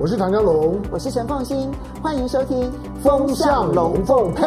我是唐江龙，我是陈凤新，欢迎收听《风向龙凤配》。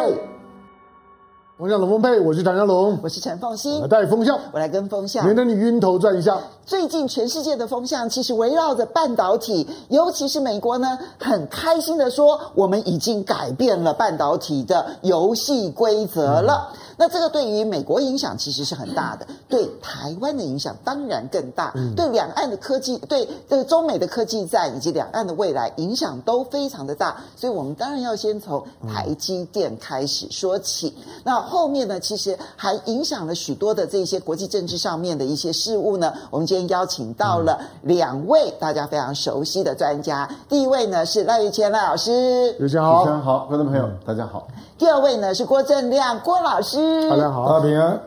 风向龙凤配，我是唐江龙，我是陈凤新，我带风向，我来跟风向，免得你晕头转向。最近全世界的风向其实围绕着半导体，尤其是美国呢，很开心的说，我们已经改变了半导体的游戏规则了。嗯那这个对于美国影响其实是很大的，对台湾的影响当然更大，对两岸的科技，对这个中美的科技战以及两岸的未来影响都非常的大，所以我们当然要先从台积电开始说起。那后面呢，其实还影响了许多的这些国际政治上面的一些事物呢。我们今天邀请到了两位大家非常熟悉的专家，第一位呢是赖玉谦赖老师，大家好，好，观众朋友大家好。第二位呢是郭正亮郭老师，大家好，大家平安。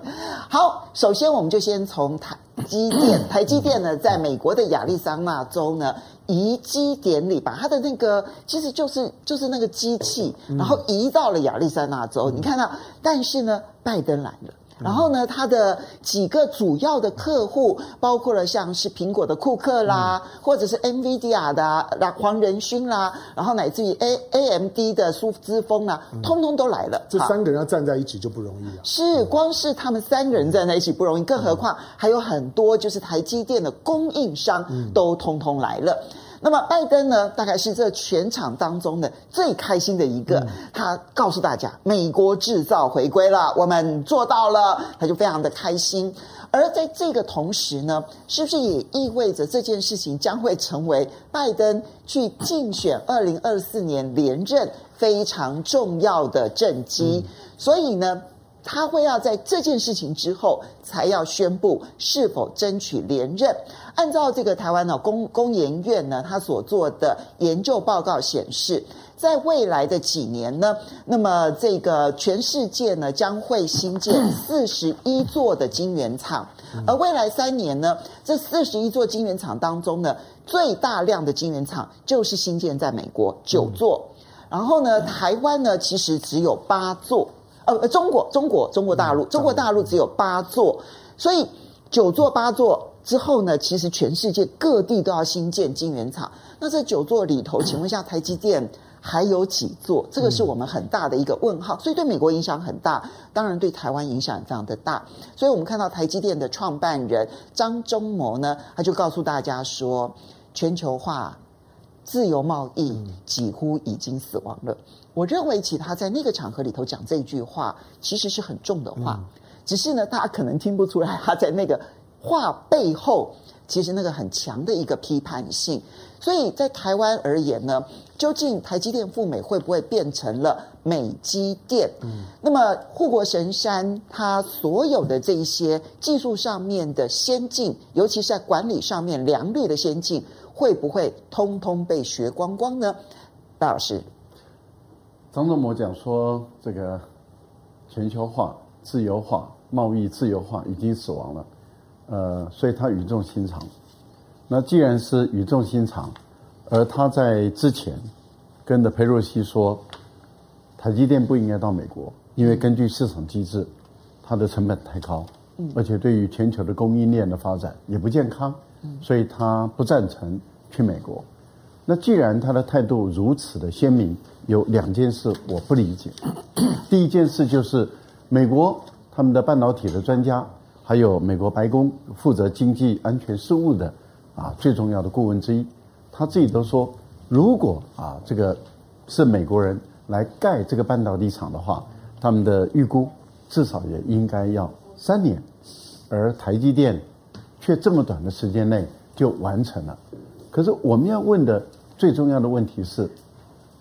好，首先我们就先从台积电，台积电呢在美国的亚利桑那州呢移机典礼，把它的那个其实就是就是那个机器，然后移到了亚利桑那州。你看到，但是呢，拜登来了。然后呢，他的几个主要的客户，包括了像是苹果的库克啦，嗯、或者是 NVIDIA 的黄仁勋啦，然后乃至于 A AMD 的苏姿丰啦，通通都来了。这三个人要站在一起就不容易啊！是，光是他们三个人站在一起不容易，更何况还有很多就是台积电的供应商都通通来了。那么拜登呢，大概是这全场当中的最开心的一个。嗯、他告诉大家，美国制造回归了，我们做到了，他就非常的开心。而在这个同时呢，是不是也意味着这件事情将会成为拜登去竞选二零二四年连任非常重要的政绩？嗯、所以呢，他会要在这件事情之后才要宣布是否争取连任。按照这个台湾的工工研院呢，他所做的研究报告显示，在未来的几年呢，那么这个全世界呢将会新建四十一座的晶圆厂，而未来三年呢，这四十一座晶圆厂当中呢，最大量的晶圆厂就是新建在美国九座，然后呢，台湾呢其实只有八座。呃，中国，中国，中国大陆，中国大陆只有八座，所以九座八座之后呢，其实全世界各地都要新建晶圆厂。那这九座里头，请问一下，台积电还有几座？这个是我们很大的一个问号。所以对美国影响很大，当然对台湾影响也非常的大。所以我们看到台积电的创办人张忠谋呢，他就告诉大家说，全球化、自由贸易几乎已经死亡了。我认为，其他在那个场合里头讲这句话，其实是很重的话。嗯、只是呢，大家可能听不出来，他在那个话背后，其实那个很强的一个批判性。所以在台湾而言呢，究竟台积电赴美会不会变成了美积电？嗯，那么护国神山它所有的这一些技术上面的先进，尤其是在管理上面良率的先进，会不会通通被学光光呢？赖老师。张忠谋讲说，这个全球化、自由化、贸易自由化已经死亡了，呃，所以他语重心长。那既然是语重心长，而他在之前跟着裴洛西说，台积电不应该到美国，因为根据市场机制，它的成本太高，而且对于全球的供应链的发展也不健康，所以他不赞成去美国。那既然他的态度如此的鲜明，有两件事我不理解。第一件事就是，美国他们的半导体的专家，还有美国白宫负责经济安全事务的啊最重要的顾问之一，他自己都说，如果啊这个是美国人来盖这个半导体厂的话，他们的预估至少也应该要三年，而台积电却这么短的时间内就完成了。可是我们要问的最重要的问题是。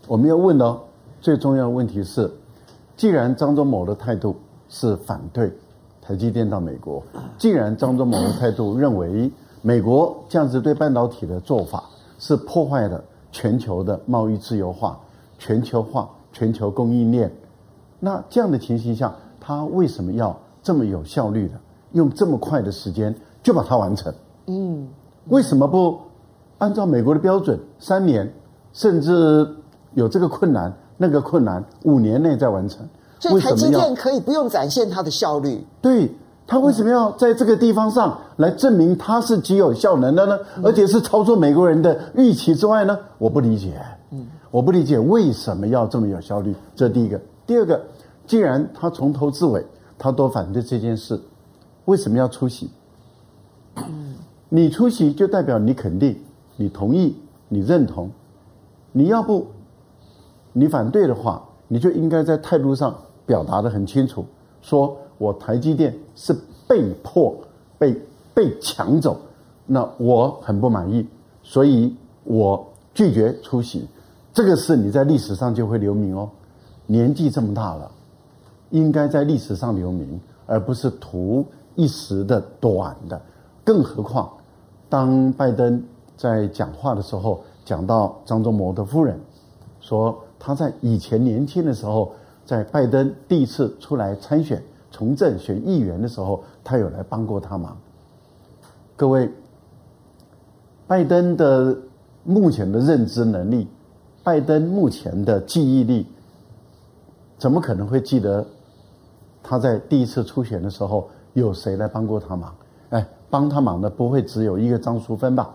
我们要问的最重要的问题是：既然张忠谋的态度是反对台积电到美国，既然张忠谋的态度认为美国这样子对半导体的做法是破坏了全球的贸易自由化、全球化、全球供应链，那这样的情形下，他为什么要这么有效率的用这么快的时间就把它完成？嗯，为什么不按照美国的标准三年，甚至？有这个困难，那个困难，五年内再完成。所以台积电可以不用展现它的效率。对，他为什么要在这个地方上来证明它是极有效能的呢？而且是超出美国人的预期之外呢？我不理解，嗯，我不理解为什么要这么有效率。这第一个，第二个，既然他从头至尾他都反对这件事，为什么要出席？你出席就代表你肯定、你同意、你认同。你要不，你反对的话，你就应该在态度上表达得很清楚，说。我台积电是被迫被被抢走，那我很不满意，所以我拒绝出席。这个事你在历史上就会留名哦。年纪这么大了，应该在历史上留名，而不是图一时的短的。更何况，当拜登在讲话的时候讲到张忠谋的夫人，说他在以前年轻的时候，在拜登第一次出来参选。从政选议员的时候，他有来帮过他忙。各位，拜登的目前的认知能力，拜登目前的记忆力，怎么可能会记得他在第一次初选的时候有谁来帮过他忙？哎，帮他忙的不会只有一个张淑芬吧？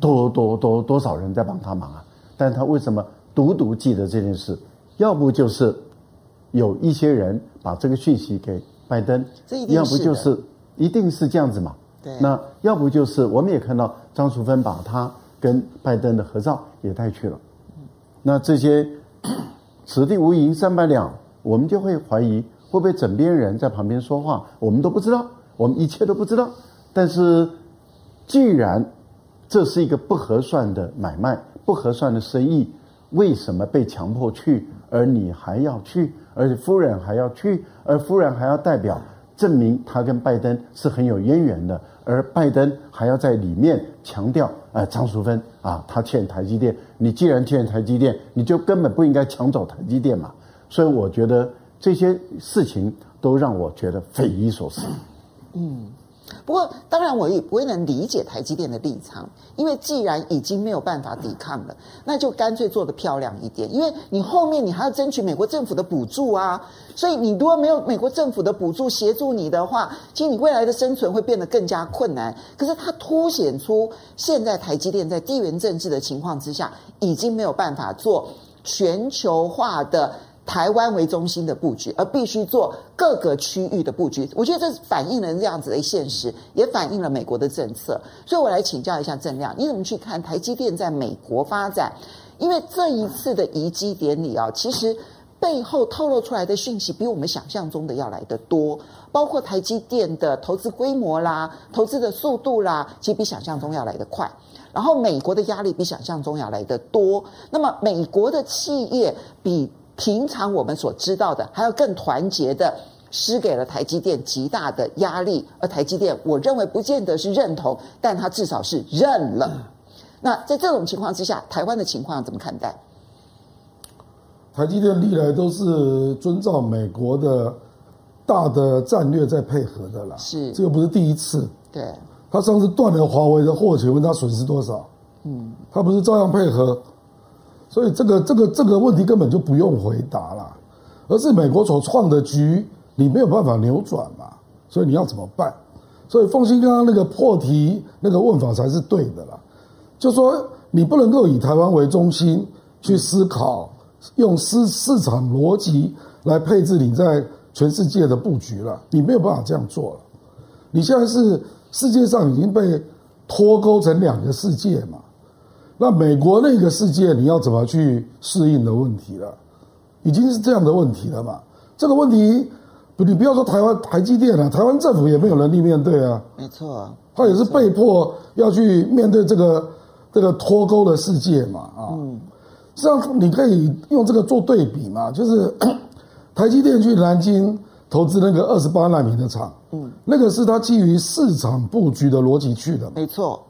多多多多少人在帮他忙啊？但他为什么独独记得这件事？要不就是有一些人把这个讯息给。拜登，要不就是一定是这样子嘛？对。那要不就是我们也看到张淑芬把他跟拜登的合照也带去了。那这些此地无银三百两，我们就会怀疑会不会枕边人在旁边说话，我们都不知道，我们一切都不知道。但是既然这是一个不合算的买卖，不合算的生意，为什么被强迫去，而你还要去？而且夫人还要去，而夫人还要代表证明他跟拜登是很有渊源的，而拜登还要在里面强调，呃，张淑芬啊，他欠台积电，你既然欠台积电，你就根本不应该抢走台积电嘛。所以我觉得这些事情都让我觉得匪夷所思。嗯。不过，当然我也不会能理解台积电的立场，因为既然已经没有办法抵抗了，那就干脆做得漂亮一点。因为你后面你还要争取美国政府的补助啊，所以你如果没有美国政府的补助协助你的话，其实你未来的生存会变得更加困难。可是它凸显出现在台积电在地缘政治的情况之下，已经没有办法做全球化的。台湾为中心的布局，而必须做各个区域的布局。我觉得这反映了这样子的现实，也反映了美国的政策。所以我来请教一下郑亮，你怎么去看台积电在美国发展？因为这一次的移机典礼啊，其实背后透露出来的讯息比我们想象中的要来得多，包括台积电的投资规模啦、投资的速度啦，其实比想象中要来得快。然后美国的压力比想象中要来得多。那么美国的企业比平常我们所知道的，还要更团结的，施给了台积电极大的压力。而台积电，我认为不见得是认同，但他至少是认了。那在这种情况之下，台湾的情况怎么看待？台积电历来都是遵照美国的大的战略在配合的啦。是，这个不是第一次。对，他上次断了华为的货，请问他损失多少？嗯，他不是照样配合？所以这个这个这个问题根本就不用回答了，而是美国所创的局，你没有办法扭转嘛。所以你要怎么办？所以凤新刚刚那个破题那个问法才是对的啦，就说你不能够以台湾为中心去思考，用市市场逻辑来配置你在全世界的布局了，你没有办法这样做了。你现在是世界上已经被脱钩成两个世界嘛。那美国那个世界，你要怎么去适应的问题了？已经是这样的问题了嘛？这个问题，你不要说台湾台积电了，台湾政府也没有能力面对啊。没错，他也是被迫要去面对这个这个脱钩的世界嘛。啊，嗯，这样你可以用这个做对比嘛？就是 台积电去南京投资那个二十八纳米的厂，嗯，那个是他基于市场布局的逻辑去的。没错，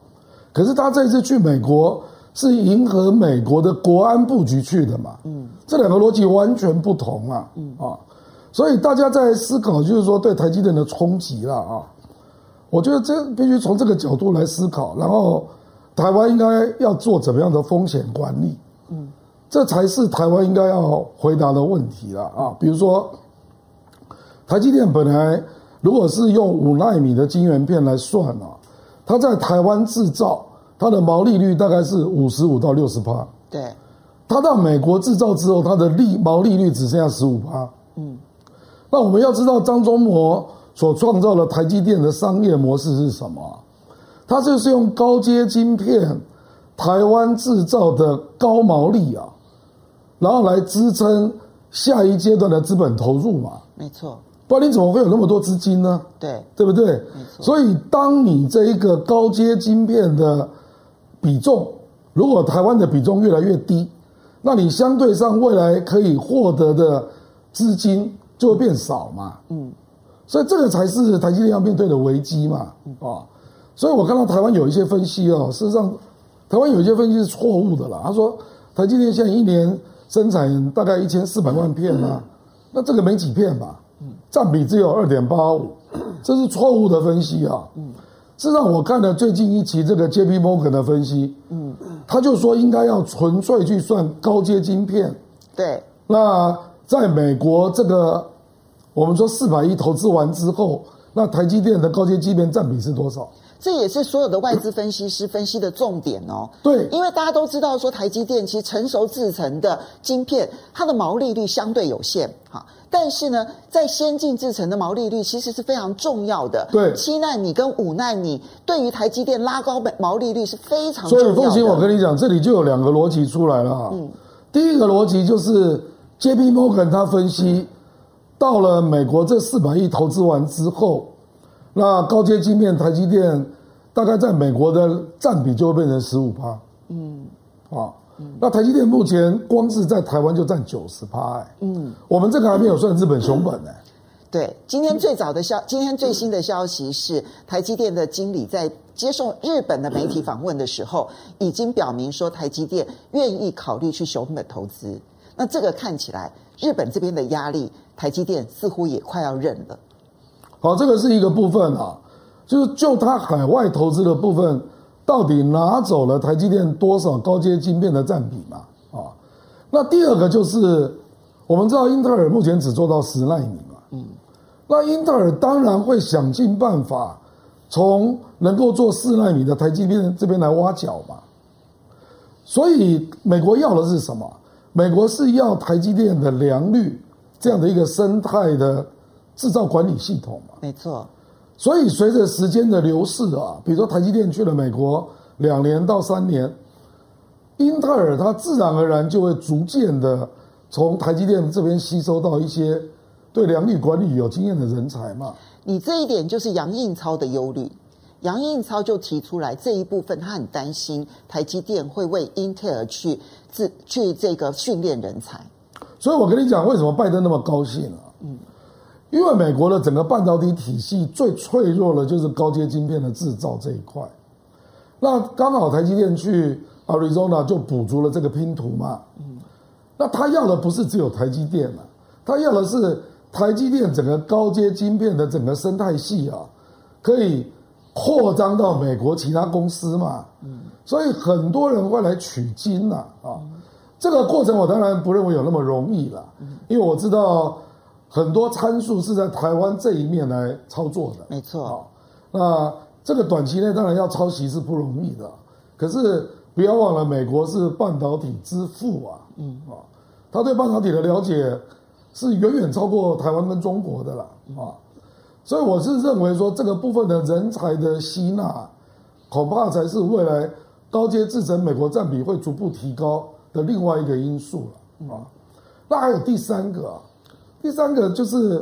可是他这次去美国。是迎合美国的国安布局去的嘛？嗯，这两个逻辑完全不同啊！嗯啊，所以大家在思考，就是说对台积电的冲击了啊。我觉得这必须从这个角度来思考，然后台湾应该要做怎么样的风险管理？嗯，这才是台湾应该要回答的问题了啊。比如说，台积电本来如果是用五纳米的晶圆片来算啊，它在台湾制造，它的毛利率大概是五十五到六十趴。对，它到美国制造之后，它的利毛利率只剩下十五趴。嗯，那我们要知道张忠谋所创造的台积电的商业模式是什么？它就是用高阶晶片，台湾制造的高毛利啊，然后来支撑下一阶段的资本投入嘛。没错，不然你怎么会有那么多资金呢？对，对不对？所以当你这一个高阶晶片的比重，如果台湾的比重越来越低，那你相对上未来可以获得的资金就会变少嘛。嗯，所以这个才是台积电要面对的危机嘛。啊，所以我看到台湾有一些分析哦，事实上台湾有一些分析是错误的啦。他说台积电现在一年生产大概一千四百万片啊，那这个没几片吧？占比只有二点八五，这是错误的分析啊。事实上，我看了最近一期这个 J.P. Morgan 的分析，嗯，他就说应该要纯粹去算高阶晶片。对。那在美国这个我们说四百亿投资完之后，那台积电的高阶晶片占比是多少？这也是所有的外资分析师分析的重点哦。对，因为大家都知道说台积电其实成熟制成的晶片，它的毛利率相对有限，哈。但是呢，在先进制程的毛利率其实是非常重要的。对，七纳米跟五纳米对于台积电拉高毛利率是非常重要的。所以，凤琴，我跟你讲，这里就有两个逻辑出来了。嗯，第一个逻辑就是 J.P. Morgan 他分析，到了美国这四百亿投资完之后，那高阶晶片台积电大概在美国的占比就会变成十五趴。嗯，啊。那台积电目前光是在台湾就占九十趴，哎，嗯，我们这个还没有算日本熊本呢。对，今天最早的消，今天最新的消息是，台积电的经理在接受日本的媒体访问的时候，已经表明说台积电愿意考虑去熊本投资。那这个看起来，日本这边的压力，台积电似乎也快要认了。好，这个是一个部分啊，就是就它海外投资的部分。到底拿走了台积电多少高阶晶片的占比嘛？啊，那第二个就是我们知道英特尔目前只做到十纳米嘛，嗯，那英特尔当然会想尽办法从能够做四纳米的台积电这边来挖角嘛。所以美国要的是什么？美国是要台积电的良率这样的一个生态的制造管理系统嘛？没错。所以，随着时间的流逝啊，比如说台积电去了美国两年到三年，英特尔它自然而然就会逐渐的从台积电这边吸收到一些对良率管理有经验的人才嘛。你这一点就是杨应超的忧虑，杨应超就提出来这一部分，他很担心台积电会为英特尔去自去这个训练人才。所以我跟你讲，为什么拜登那么高兴啊？嗯。因为美国的整个半导体体系最脆弱的，就是高阶晶片的制造这一块。那刚好台积电去 Arizona 就补足了这个拼图嘛。嗯。那他要的不是只有台积电啊，他要的是台积电整个高阶晶片的整个生态系啊，可以扩张到美国其他公司嘛。嗯。所以很多人会来取经啊。啊。这个过程我当然不认为有那么容易了，因为我知道。很多参数是在台湾这一面来操作的，没错。那这个短期内当然要抄袭是不容易的，可是不要忘了，美国是半导体之父啊，嗯。啊，他对半导体的了解是远远超过台湾跟中国的啦，啊，所以我是认为说这个部分的人才的吸纳，恐怕才是未来高阶制程美国占比会逐步提高的另外一个因素了，啊，那还有第三个啊。第三个就是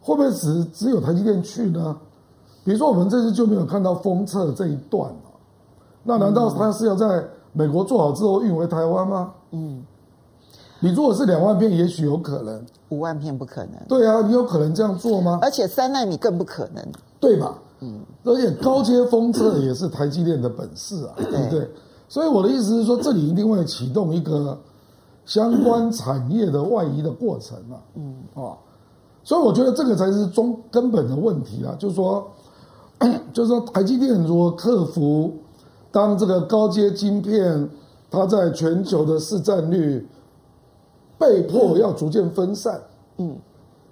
会不会只只有台积电去呢？比如说我们这次就没有看到封测这一段，那难道它是要在美国做好之后运回台湾吗？嗯，你如果是两万片，也许有可能；五万片不可能。对啊，你有可能这样做吗？而且三奈米更不可能，对吧？嗯，而且高阶封测也是台积电的本事啊，对不对？所以我的意思是说，这里一定会启动一个。相关产业的外移的过程啊，嗯。啊，所以我觉得这个才是中根本的问题啊，就是说，就是说台积电如果克服当这个高阶晶片它在全球的市占率被迫要逐渐分散，嗯，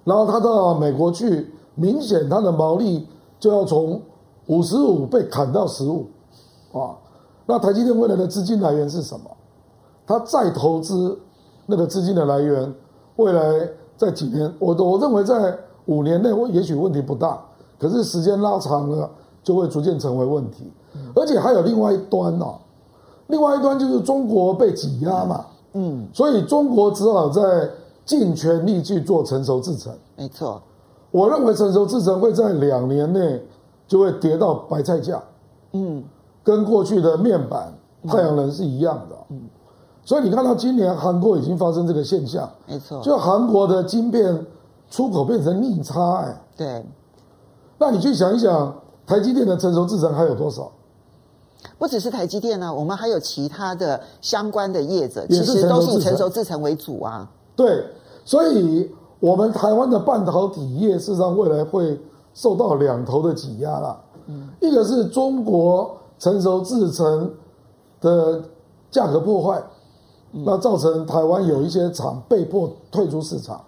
然后它到美国去明显它的毛利就要从五十五被砍到十五，啊，那台积电未来的资金来源是什么？它再投资那个资金的来源，未来在几年，我我认为在五年内，也许问题不大，可是时间拉长了，就会逐渐成为问题。而且还有另外一端哦，另外一端就是中国被挤压嘛，嗯，所以中国只好在尽全力去做成熟制程。没错，我认为成熟制程会在两年内就会跌到白菜价，嗯，跟过去的面板、太阳能是一样的，嗯，所以你看到今年韩国已经发生这个现象，没错，就韩国的晶片出口变成逆差，哎，对，那你去想一想，台积电的成熟制程还有多少？不只是台积电啊，我们还有其他的相关的业者，其实都是以成熟制程为主啊。对，所以我们台湾的半导体业事实上未来会受到两头的挤压啦。嗯，一个是中国成熟制程的价格破坏，那造成台湾有一些厂被迫退出市场。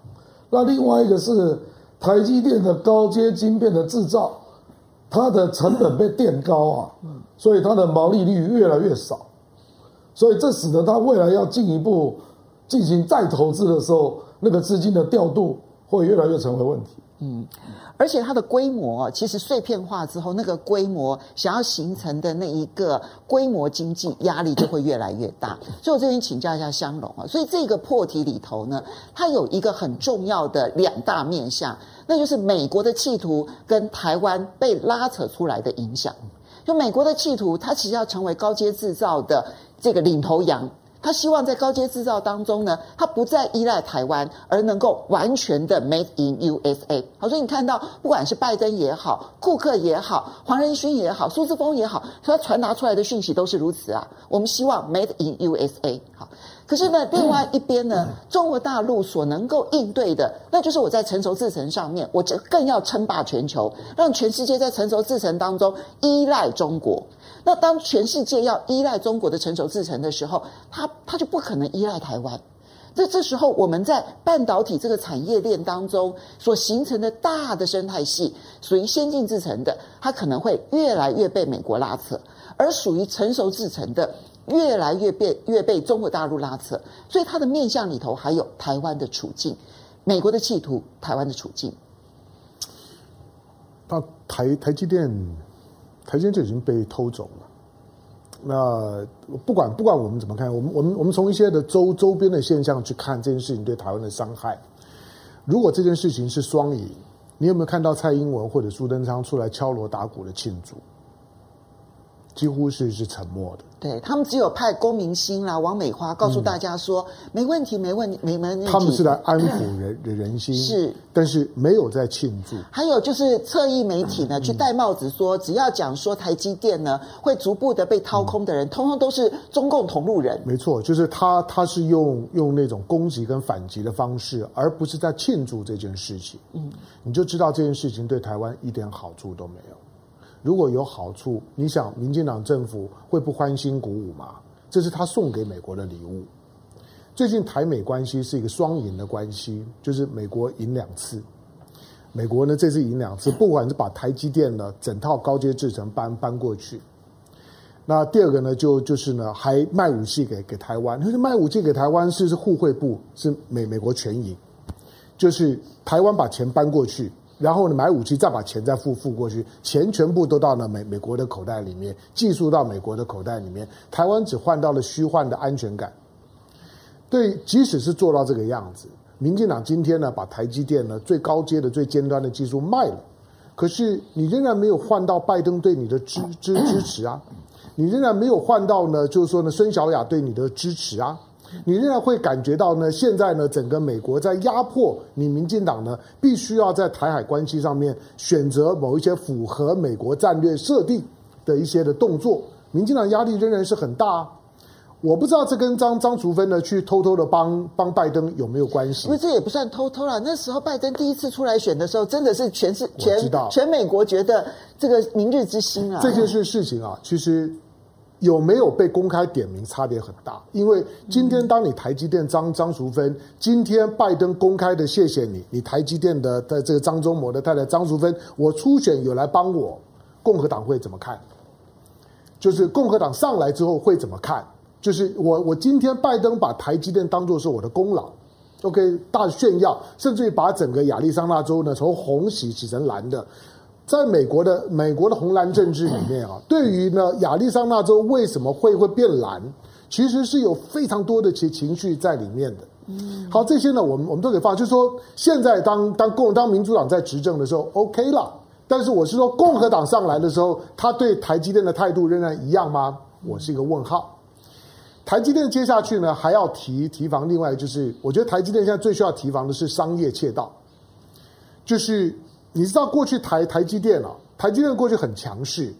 那另外一个是台积电的高阶晶片的制造。它的成本被垫高啊，所以它的毛利率越来越少，所以这使得它未来要进一步进行再投资的时候，那个资金的调度会越来越成为问题。嗯，而且它的规模其实碎片化之后，那个规模想要形成的那一个规模经济压力就会越来越大。所以我这边请教一下香龙啊，所以这个破题里头呢，它有一个很重要的两大面向。那就是美国的企图跟台湾被拉扯出来的影响。就美国的企图，它其实要成为高阶制造的这个领头羊。他希望在高阶制造当中呢，他不再依赖台湾，而能够完全的 Made in USA。好，所以你看到，不管是拜登也好，库克也好，黄仁勋也好，苏志峰也好，他传达出来的讯息都是如此啊。我们希望 Made in USA。好。可是呢，另外一边呢，中国大陆所能够应对的，那就是我在成熟制程上面，我就更要称霸全球，让全世界在成熟制程当中依赖中国。那当全世界要依赖中国的成熟制程的时候，它它就不可能依赖台湾。这这时候，我们在半导体这个产业链当中所形成的大的生态系，属于先进制程的，它可能会越来越被美国拉扯；而属于成熟制程的，越来越被越被中国大陆拉扯，所以它的面向里头还有台湾的处境，美国的企图，台湾的处境。那台台积电，台积电就已经被偷走了。那不管不管我们怎么看，我们我们我们从一些的周周边的现象去看这件事情对台湾的伤害。如果这件事情是双赢，你有没有看到蔡英文或者苏贞昌出来敲锣打鼓的庆祝？几乎是是沉默的。对，他们只有派龚明鑫啦、王美花告诉大家说、嗯、没问题，没问题，没问题。他们是来安抚人的人心，是，但是没有在庆祝。还有就是侧翼媒体呢，嗯、去戴帽子说，只要讲说台积电呢会逐步的被掏空的人，嗯、通通都是中共同路人。没错，就是他，他是用用那种攻击跟反击的方式，而不是在庆祝这件事情。嗯，你就知道这件事情对台湾一点好处都没有。如果有好处，你想民进党政府会不欢欣鼓舞吗？这是他送给美国的礼物。最近台美关系是一个双赢的关系，就是美国赢两次，美国呢这次赢两次，不管是把台积电呢整套高阶制程搬搬过去，那第二个呢就就是呢还卖武器给给台湾，就是卖武器给台湾是是互惠部是美美国全赢，就是台湾把钱搬过去。然后呢，买武器再把钱再付付过去，钱全部都到了美美国的口袋里面，技术到美国的口袋里面，台湾只换到了虚幻的安全感。对，即使是做到这个样子，民进党今天呢，把台积电呢最高阶的最尖端的技术卖了，可是你仍然没有换到拜登对你的支支支持啊，你仍然没有换到呢，就是说呢，孙小雅对你的支持啊。你仍然会感觉到呢，现在呢，整个美国在压迫你，民进党呢，必须要在台海关系上面选择某一些符合美国战略设定的一些的动作。民进党压力仍然是很大啊。我不知道这跟张张淑芬呢去偷偷的帮帮拜登有没有关系？因为这也不算偷偷了。那时候拜登第一次出来选的时候，真的是全是全全美国觉得这个明日之星啊。这件事事情啊，其实。有没有被公开点名差别很大。因为今天当你台积电张张淑芬，今天拜登公开的谢谢你，你台积电的的这个张忠谋的太太张淑芬，我初选有来帮我，共和党会怎么看？就是共和党上来之后会怎么看？就是我我今天拜登把台积电当作是我的功劳，OK 大炫耀，甚至于把整个亚利桑那州呢从红洗洗成蓝的。在美国的美国的红蓝政治里面啊，对于呢亚利桑那州为什么会会变蓝，其实是有非常多的情情绪在里面的。好，这些呢我们我们都可以放，就是说现在当当共当民主党在执政的时候，OK 了。但是我是说，共和党上来的时候，他对台积电的态度仍然一样吗？我是一个问号。台积电接下去呢，还要提提防。另外就是，我觉得台积电现在最需要提防的是商业窃盗。就是你知道，过去台台积电啊，台积电过去很强势，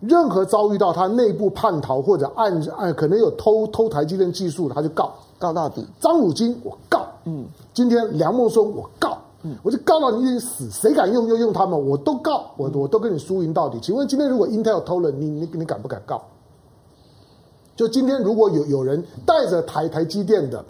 任何遭遇到他内部叛逃或者暗暗可能有偷偷台积电技术，他就告告到底。张汝京我告，嗯，今天梁孟松我告。我就告到你死，谁敢用就用他们，我都告，我我都跟你输赢到底。请问今天如果 Intel 偷了，你你你敢不敢告？就今天如果有有人带着台台积电的，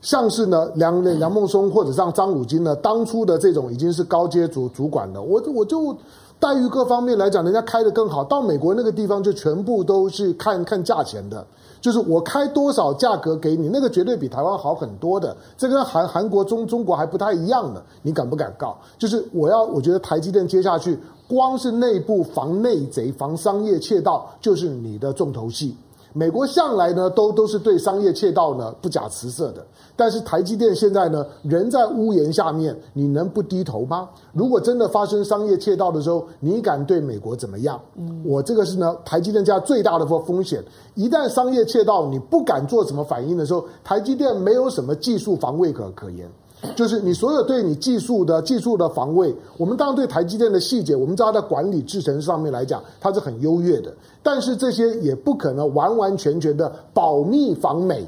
像是呢梁梁孟松或者像张汝京呢，当初的这种已经是高阶主主管了，我我就待遇各方面来讲，人家开的更好，到美国那个地方就全部都是看看价钱的。就是我开多少价格给你，那个绝对比台湾好很多的。这跟韩韩国、中中国还不太一样的，你敢不敢告？就是我要，我觉得台积电接下去，光是内部防内贼、防商业窃盗，就是你的重头戏。美国向来呢，都都是对商业窃盗呢不假辞色的。但是台积电现在呢，人在屋檐下面，你能不低头吗？如果真的发生商业窃盗的时候，你敢对美国怎么样？嗯，我这个是呢，台积电家最大的风风险。一旦商业窃盗，你不敢做什么反应的时候，台积电没有什么技术防卫可可言。就是你所有对你技术的技术的防卫，我们当然对台积电的细节，我们知道在管理制程上面来讲，它是很优越的。但是这些也不可能完完全全的保密防美。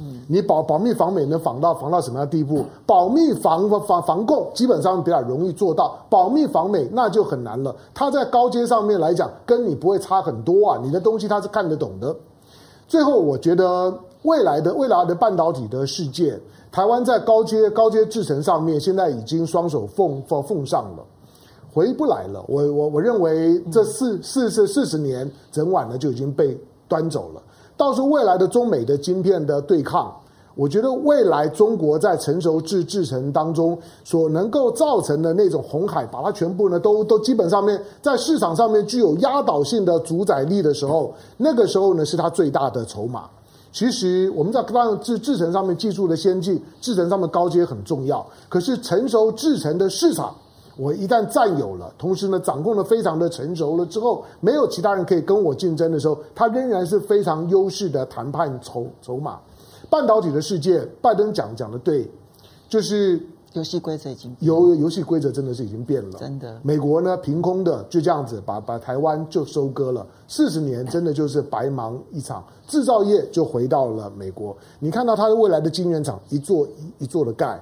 嗯，你保保密防美能防到防到什么样的地步？保密防防防共基本上比较容易做到，保密防美那就很难了。它在高阶上面来讲，跟你不会差很多啊。你的东西它是看得懂的。最后，我觉得未来的未来的半导体的世界。台湾在高阶高阶制程上面，现在已经双手奉奉奉上了，回不来了。我我我认为这四四四四十年整晚呢就已经被端走了。到时候未来的中美的晶片的对抗，我觉得未来中国在成熟制制程当中所能够造成的那种红海，把它全部呢都都基本上面在市场上面具有压倒性的主宰力的时候，那个时候呢是它最大的筹码。其实我们在当制制程上面技术的先进，制程上面高阶很重要。可是成熟制程的市场，我一旦占有了，同时呢掌控的非常的成熟了之后，没有其他人可以跟我竞争的时候，它仍然是非常优势的谈判筹筹码。半导体的世界，拜登讲讲的对，就是。游戏规则已经游游戏规则真的是已经变了，真的。美国呢，凭空的就这样子把把台湾就收割了，四十年真的就是白忙一场，制造业就回到了美国。你看到它的未来的晶圆厂一座一一座的盖，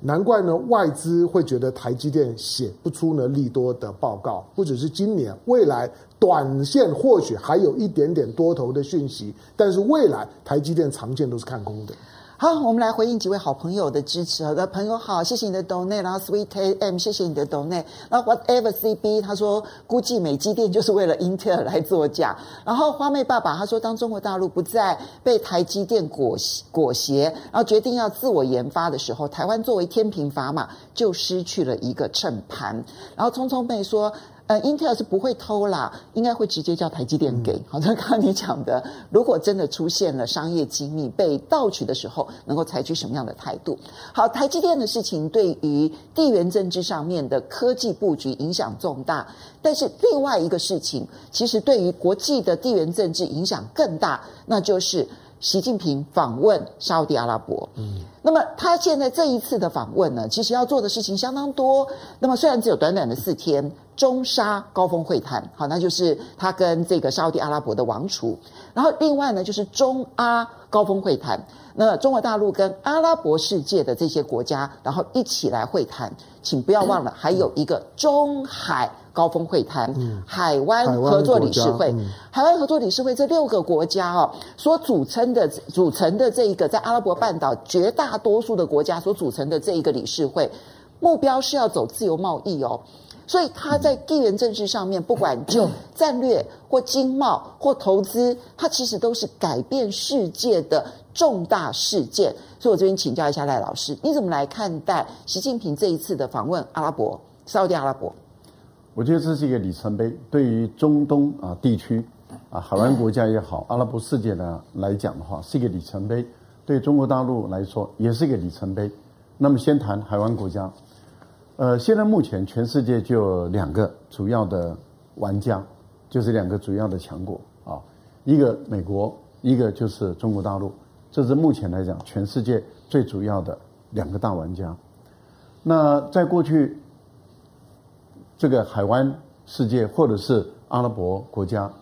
难怪呢外资会觉得台积电写不出呢利多的报告，不只是今年，未来短线或许还有一点点多头的讯息，但是未来台积电长线都是看空的。好，我们来回应几位好朋友的支持。好的朋友好，谢谢你的 donate，然后 Sweet M，谢谢你的 donate。然后 Whatever CB，他说估计美积电就是为了英特尔来作假。然后花妹爸爸他说，当中国大陆不再被台积电裹裹挟，然后决定要自我研发的时候，台湾作为天平砝码就失去了一个秤盘。然后聪聪妹说。呃，英特尔是不会偷啦，应该会直接叫台积电给。好像刚刚你讲的，如果真的出现了商业机密被盗取的时候，能够采取什么样的态度？好，台积电的事情对于地缘政治上面的科技布局影响重大，但是另外一个事情，其实对于国际的地缘政治影响更大，那就是习近平访问沙乌地阿拉伯。嗯，那么他现在这一次的访问呢，其实要做的事情相当多。那么虽然只有短短的四天。中沙高峰会谈，好，那就是他跟这个沙乌地阿拉伯的王储，然后另外呢就是中阿高峰会谈，那中国大陆跟阿拉伯世界的这些国家，然后一起来会谈，请不要忘了还有一个中海高峰会谈，嗯、海湾合作理事会，嗯、海湾合作理事会这六个国家哦所组成的组成的这一个在阿拉伯半岛绝大多数的国家所组成的这一个理事会，目标是要走自由贸易哦。所以他在地缘政治上面，不管就战略或经贸或投资，它其实都是改变世界的重大事件。所以我这边请教一下赖老师，你怎么来看待习近平这一次的访问阿拉伯、沙乌地阿拉伯？我觉得这是一个里程碑，对于中东啊地区啊海湾国家也好，阿拉伯世界呢来讲的话，是一个里程碑；对中国大陆来说，也是一个里程碑。那么先谈海湾国家。呃，现在目前全世界就两个主要的玩家，就是两个主要的强国啊，一个美国，一个就是中国大陆，这是目前来讲全世界最主要的两个大玩家。那在过去，这个海湾世界或者是阿拉伯国家，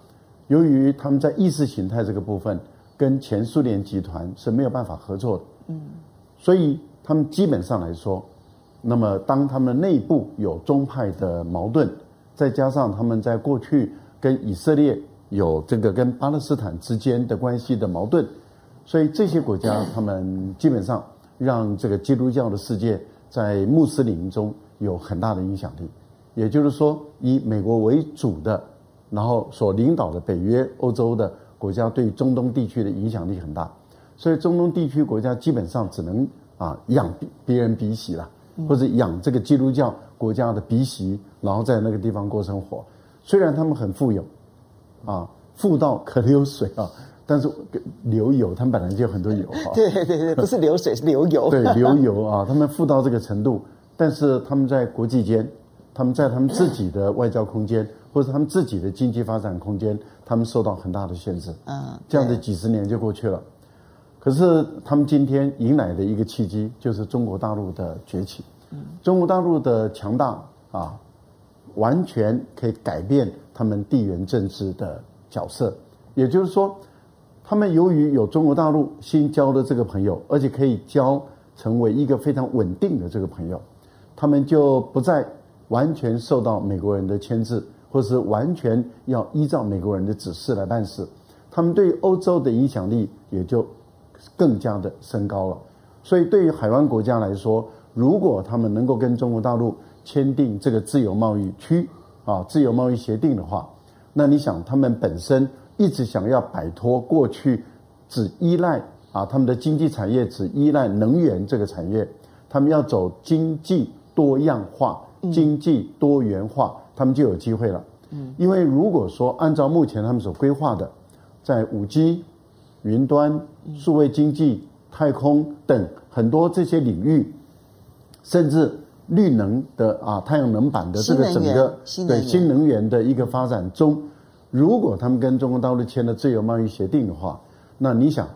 由于他们在意识形态这个部分跟前苏联集团是没有办法合作的，嗯，所以他们基本上来说。那么，当他们内部有宗派的矛盾，再加上他们在过去跟以色列有这个跟巴勒斯坦之间的关系的矛盾，所以这些国家他们基本上让这个基督教的世界在穆斯林中有很大的影响力。也就是说，以美国为主的，然后所领导的北约、欧洲的国家对中东地区的影响力很大，所以中东地区国家基本上只能啊仰别人鼻息了。或者养这个基督教国家的鼻息，然后在那个地方过生活。虽然他们很富有，啊，富到可流水啊，但是流油，他们本来就有很多油哈。对对对，不是流水，是流油。对，流油 啊，他们富到这个程度，但是他们在国际间，他们在他们自己的外交空间，或者他们自己的经济发展空间，他们受到很大的限制。嗯，这样子几十年就过去了。可是他们今天迎来的一个契机，就是中国大陆的崛起。中国大陆的强大啊，完全可以改变他们地缘政治的角色。也就是说，他们由于有中国大陆新交的这个朋友，而且可以交成为一个非常稳定的这个朋友，他们就不再完全受到美国人的牵制，或是完全要依照美国人的指示来办事。他们对欧洲的影响力也就。更加的升高了，所以对于海湾国家来说，如果他们能够跟中国大陆签订这个自由贸易区啊自由贸易协定的话，那你想他们本身一直想要摆脱过去只依赖啊他们的经济产业只依赖能源这个产业，他们要走经济多样化、经济多元化，他们就有机会了。嗯，因为如果说按照目前他们所规划的，在五 G。云端、数位经济、太空等很多这些领域，甚至绿能的啊，太阳能板的这个整个对新能源的一个发展中，如果他们跟中国大陆签了自由贸易协定的话，那你想，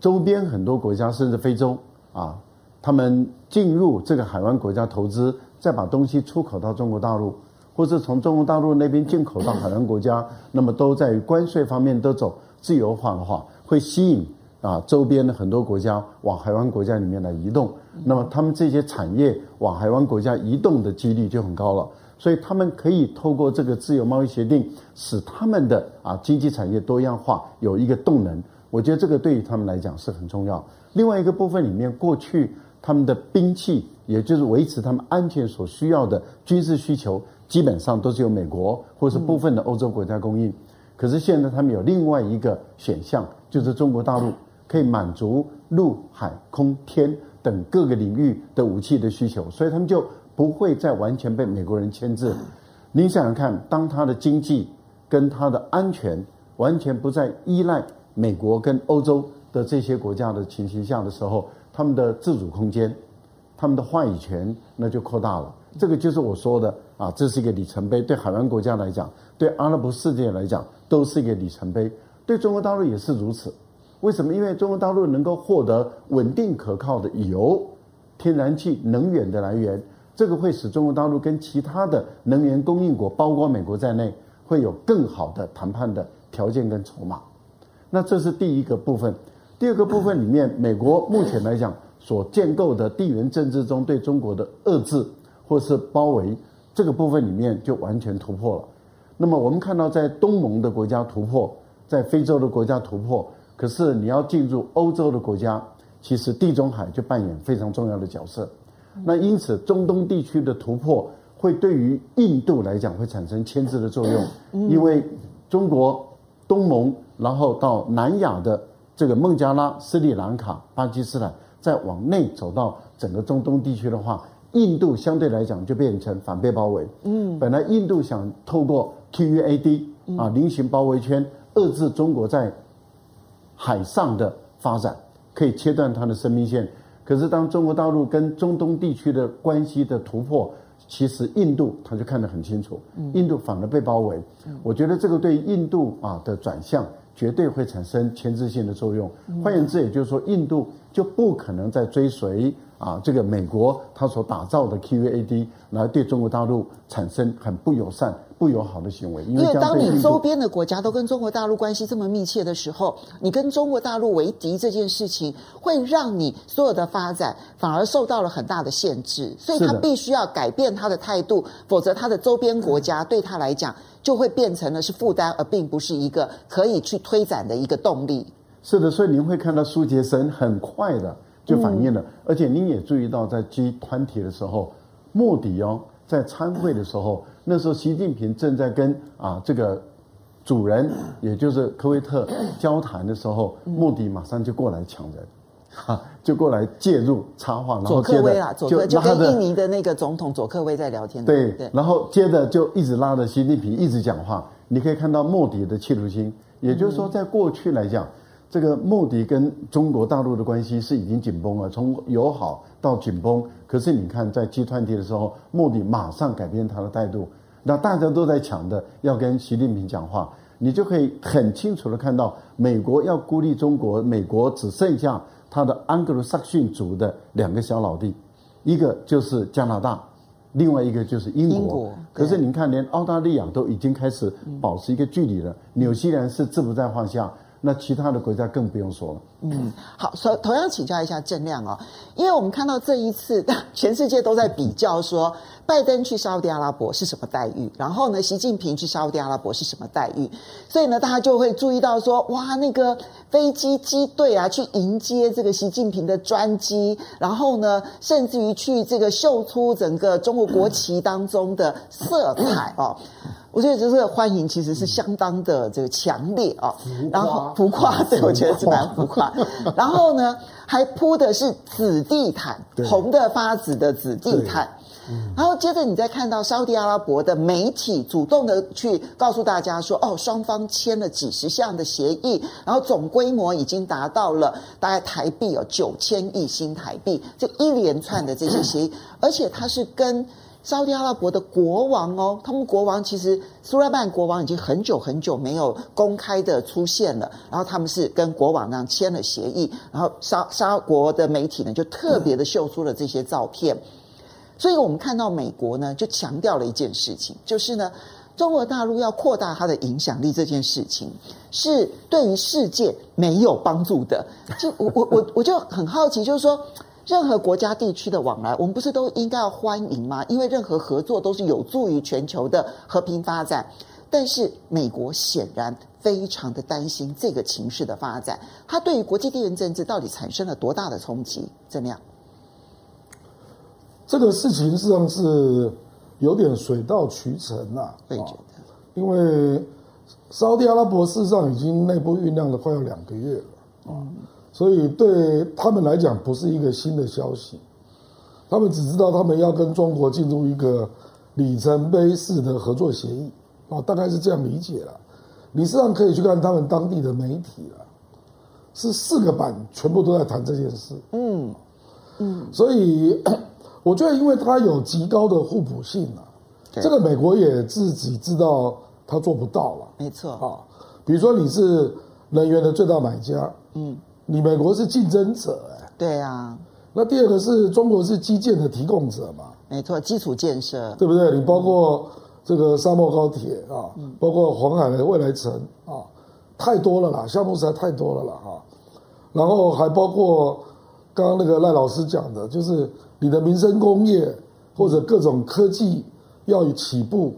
周边很多国家甚至非洲啊，他们进入这个海湾国家投资，再把东西出口到中国大陆，或是从中国大陆那边进口到海湾国家，那么都在于关税方面都走自由化的话。会吸引啊周边的很多国家往海湾国家里面来移动，那么他们这些产业往海湾国家移动的几率就很高了，所以他们可以透过这个自由贸易协定，使他们的啊经济产业多样化有一个动能。我觉得这个对于他们来讲是很重要。另外一个部分里面，过去他们的兵器，也就是维持他们安全所需要的军事需求，基本上都是由美国或是部分的欧洲国家供应。可是现在他们有另外一个选项。就是中国大陆可以满足陆海空天等各个领域的武器的需求，所以他们就不会再完全被美国人牵制。你想想看，当他的经济跟他的安全完全不再依赖美国跟欧洲的这些国家的情形下的时候，他们的自主空间、他们的话语权那就扩大了。这个就是我说的啊，这是一个里程碑，对海湾国家来讲，对阿拉伯世界来讲，都是一个里程碑。对中国大陆也是如此，为什么？因为中国大陆能够获得稳定可靠的油、天然气、能源的来源，这个会使中国大陆跟其他的能源供应国，包括美国在内，会有更好的谈判的条件跟筹码。那这是第一个部分。第二个部分里面，美国目前来讲所建构的地缘政治中对中国的遏制或是包围，这个部分里面就完全突破了。那么我们看到，在东盟的国家突破，在非洲的国家突破，可是你要进入欧洲的国家，其实地中海就扮演非常重要的角色。那因此，中东地区的突破会对于印度来讲会产生牵制的作用，因为中国、东盟，然后到南亚的这个孟加拉、斯里兰卡、巴基斯坦，再往内走到整个中东地区的话，印度相对来讲就变成反被包围。嗯，本来印度想透过 QUAD 啊，菱形包围圈，遏制中国在海上的发展，可以切断它的生命线。可是当中国大陆跟中东地区的关系的突破，其实印度他就看得很清楚，印度反而被包围。我觉得这个对印度啊的转向绝对会产生牵制性的作用。换言之，也就是说，印度就不可能再追随。啊，这个美国他所打造的 QAD 来对中国大陆产生很不友善、不友好的行为，因为当你周边的国家都跟中国大陆关系这么密切的时候，你跟中国大陆为敌这件事情，会让你所有的发展反而受到了很大的限制，所以他必须要改变他的态度，否则他的周边国家对他来讲就会变成了是负担，而并不是一个可以去推展的一个动力。是的，所以您会看到苏杰生很快的。就反映了，而且您也注意到，在 G 团体的时候，莫迪哦，在参会的时候，那时候习近平正在跟啊这个主人，也就是科威特交谈的时候，莫迪马上就过来抢人，哈，就过来介入插话，然后接着就跟印尼的那个总统佐科威在聊天，对对，然后接着就一直拉着习近平一直讲话，你可以看到莫迪的企图心，也就是说，在过去来讲。这个莫迪跟中国大陆的关系是已经紧绷了，从友好到紧绷。可是你看，在 G20 的时候，莫迪马上改变他的态度，那大家都在抢着要跟习近平讲话，你就可以很清楚的看到，美国要孤立中国，美国只剩下他的安格鲁萨克逊族的两个小老弟，一个就是加拿大，另外一个就是英国。英国可是你看，连澳大利亚都已经开始保持一个距离了，嗯、纽西兰是志不在话下。那其他的国家更不用说了。嗯，好，所以同样请教一下郑亮哦，因为我们看到这一次，全世界都在比较说，拜登去沙乌地阿拉伯是什么待遇，然后呢，习近平去沙乌地阿拉伯是什么待遇，所以呢，大家就会注意到说，哇，那个飞机机队啊，去迎接这个习近平的专机，然后呢，甚至于去这个秀出整个中国国旗当中的色彩哦。我觉得这个欢迎其实是相当的这个强烈啊，然后浮夸，对，我觉得是蛮浮夸。然后呢，还铺的是紫地毯，红的发紫的紫地毯。然后接着你再看到沙乌地阿拉伯的媒体主动的去告诉大家说，哦，双方签了几十项的协议，然后总规模已经达到了大概台币有九千亿新台币，这一连串的这些协议，而且它是跟。沙特阿拉伯的国王哦，他们国王其实苏莱曼国王已经很久很久没有公开的出现了，然后他们是跟国王那样签了协议，然后沙沙国的媒体呢就特别的秀出了这些照片，所以我们看到美国呢就强调了一件事情，就是呢中国大陆要扩大它的影响力这件事情是对于世界没有帮助的，就我我我我就很好奇，就是说。任何国家地区的往来，我们不是都应该要欢迎吗？因为任何合作都是有助于全球的和平发展。但是美国显然非常的担心这个情势的发展，它对于国际地缘政治到底产生了多大的冲击？怎么样？这个事情实际上是有点水到渠成呐。我觉得，因为沙乌地阿拉伯事实上已经内部酝酿了快要两个月了啊。嗯所以对他们来讲不是一个新的消息，他们只知道他们要跟中国进入一个里程碑式的合作协议啊，大概是这样理解了。你实际上可以去看他们当地的媒体了，是四个版全部都在谈这件事。嗯嗯，所以 我觉得，因为它有极高的互补性啊，这个美国也自己知道他做不到了。没错啊，比如说你是能源的最大买家，嗯。你美国是竞争者哎、欸，对啊。那第二个是中国是基建的提供者嘛，没错，基础建设，对不对？你包括这个沙漠高铁啊，嗯、包括黄海的未来城啊，太多了啦，项目实在太多了啦哈。然后还包括刚刚那个赖老师讲的，就是你的民生工业或者各种科技要起步，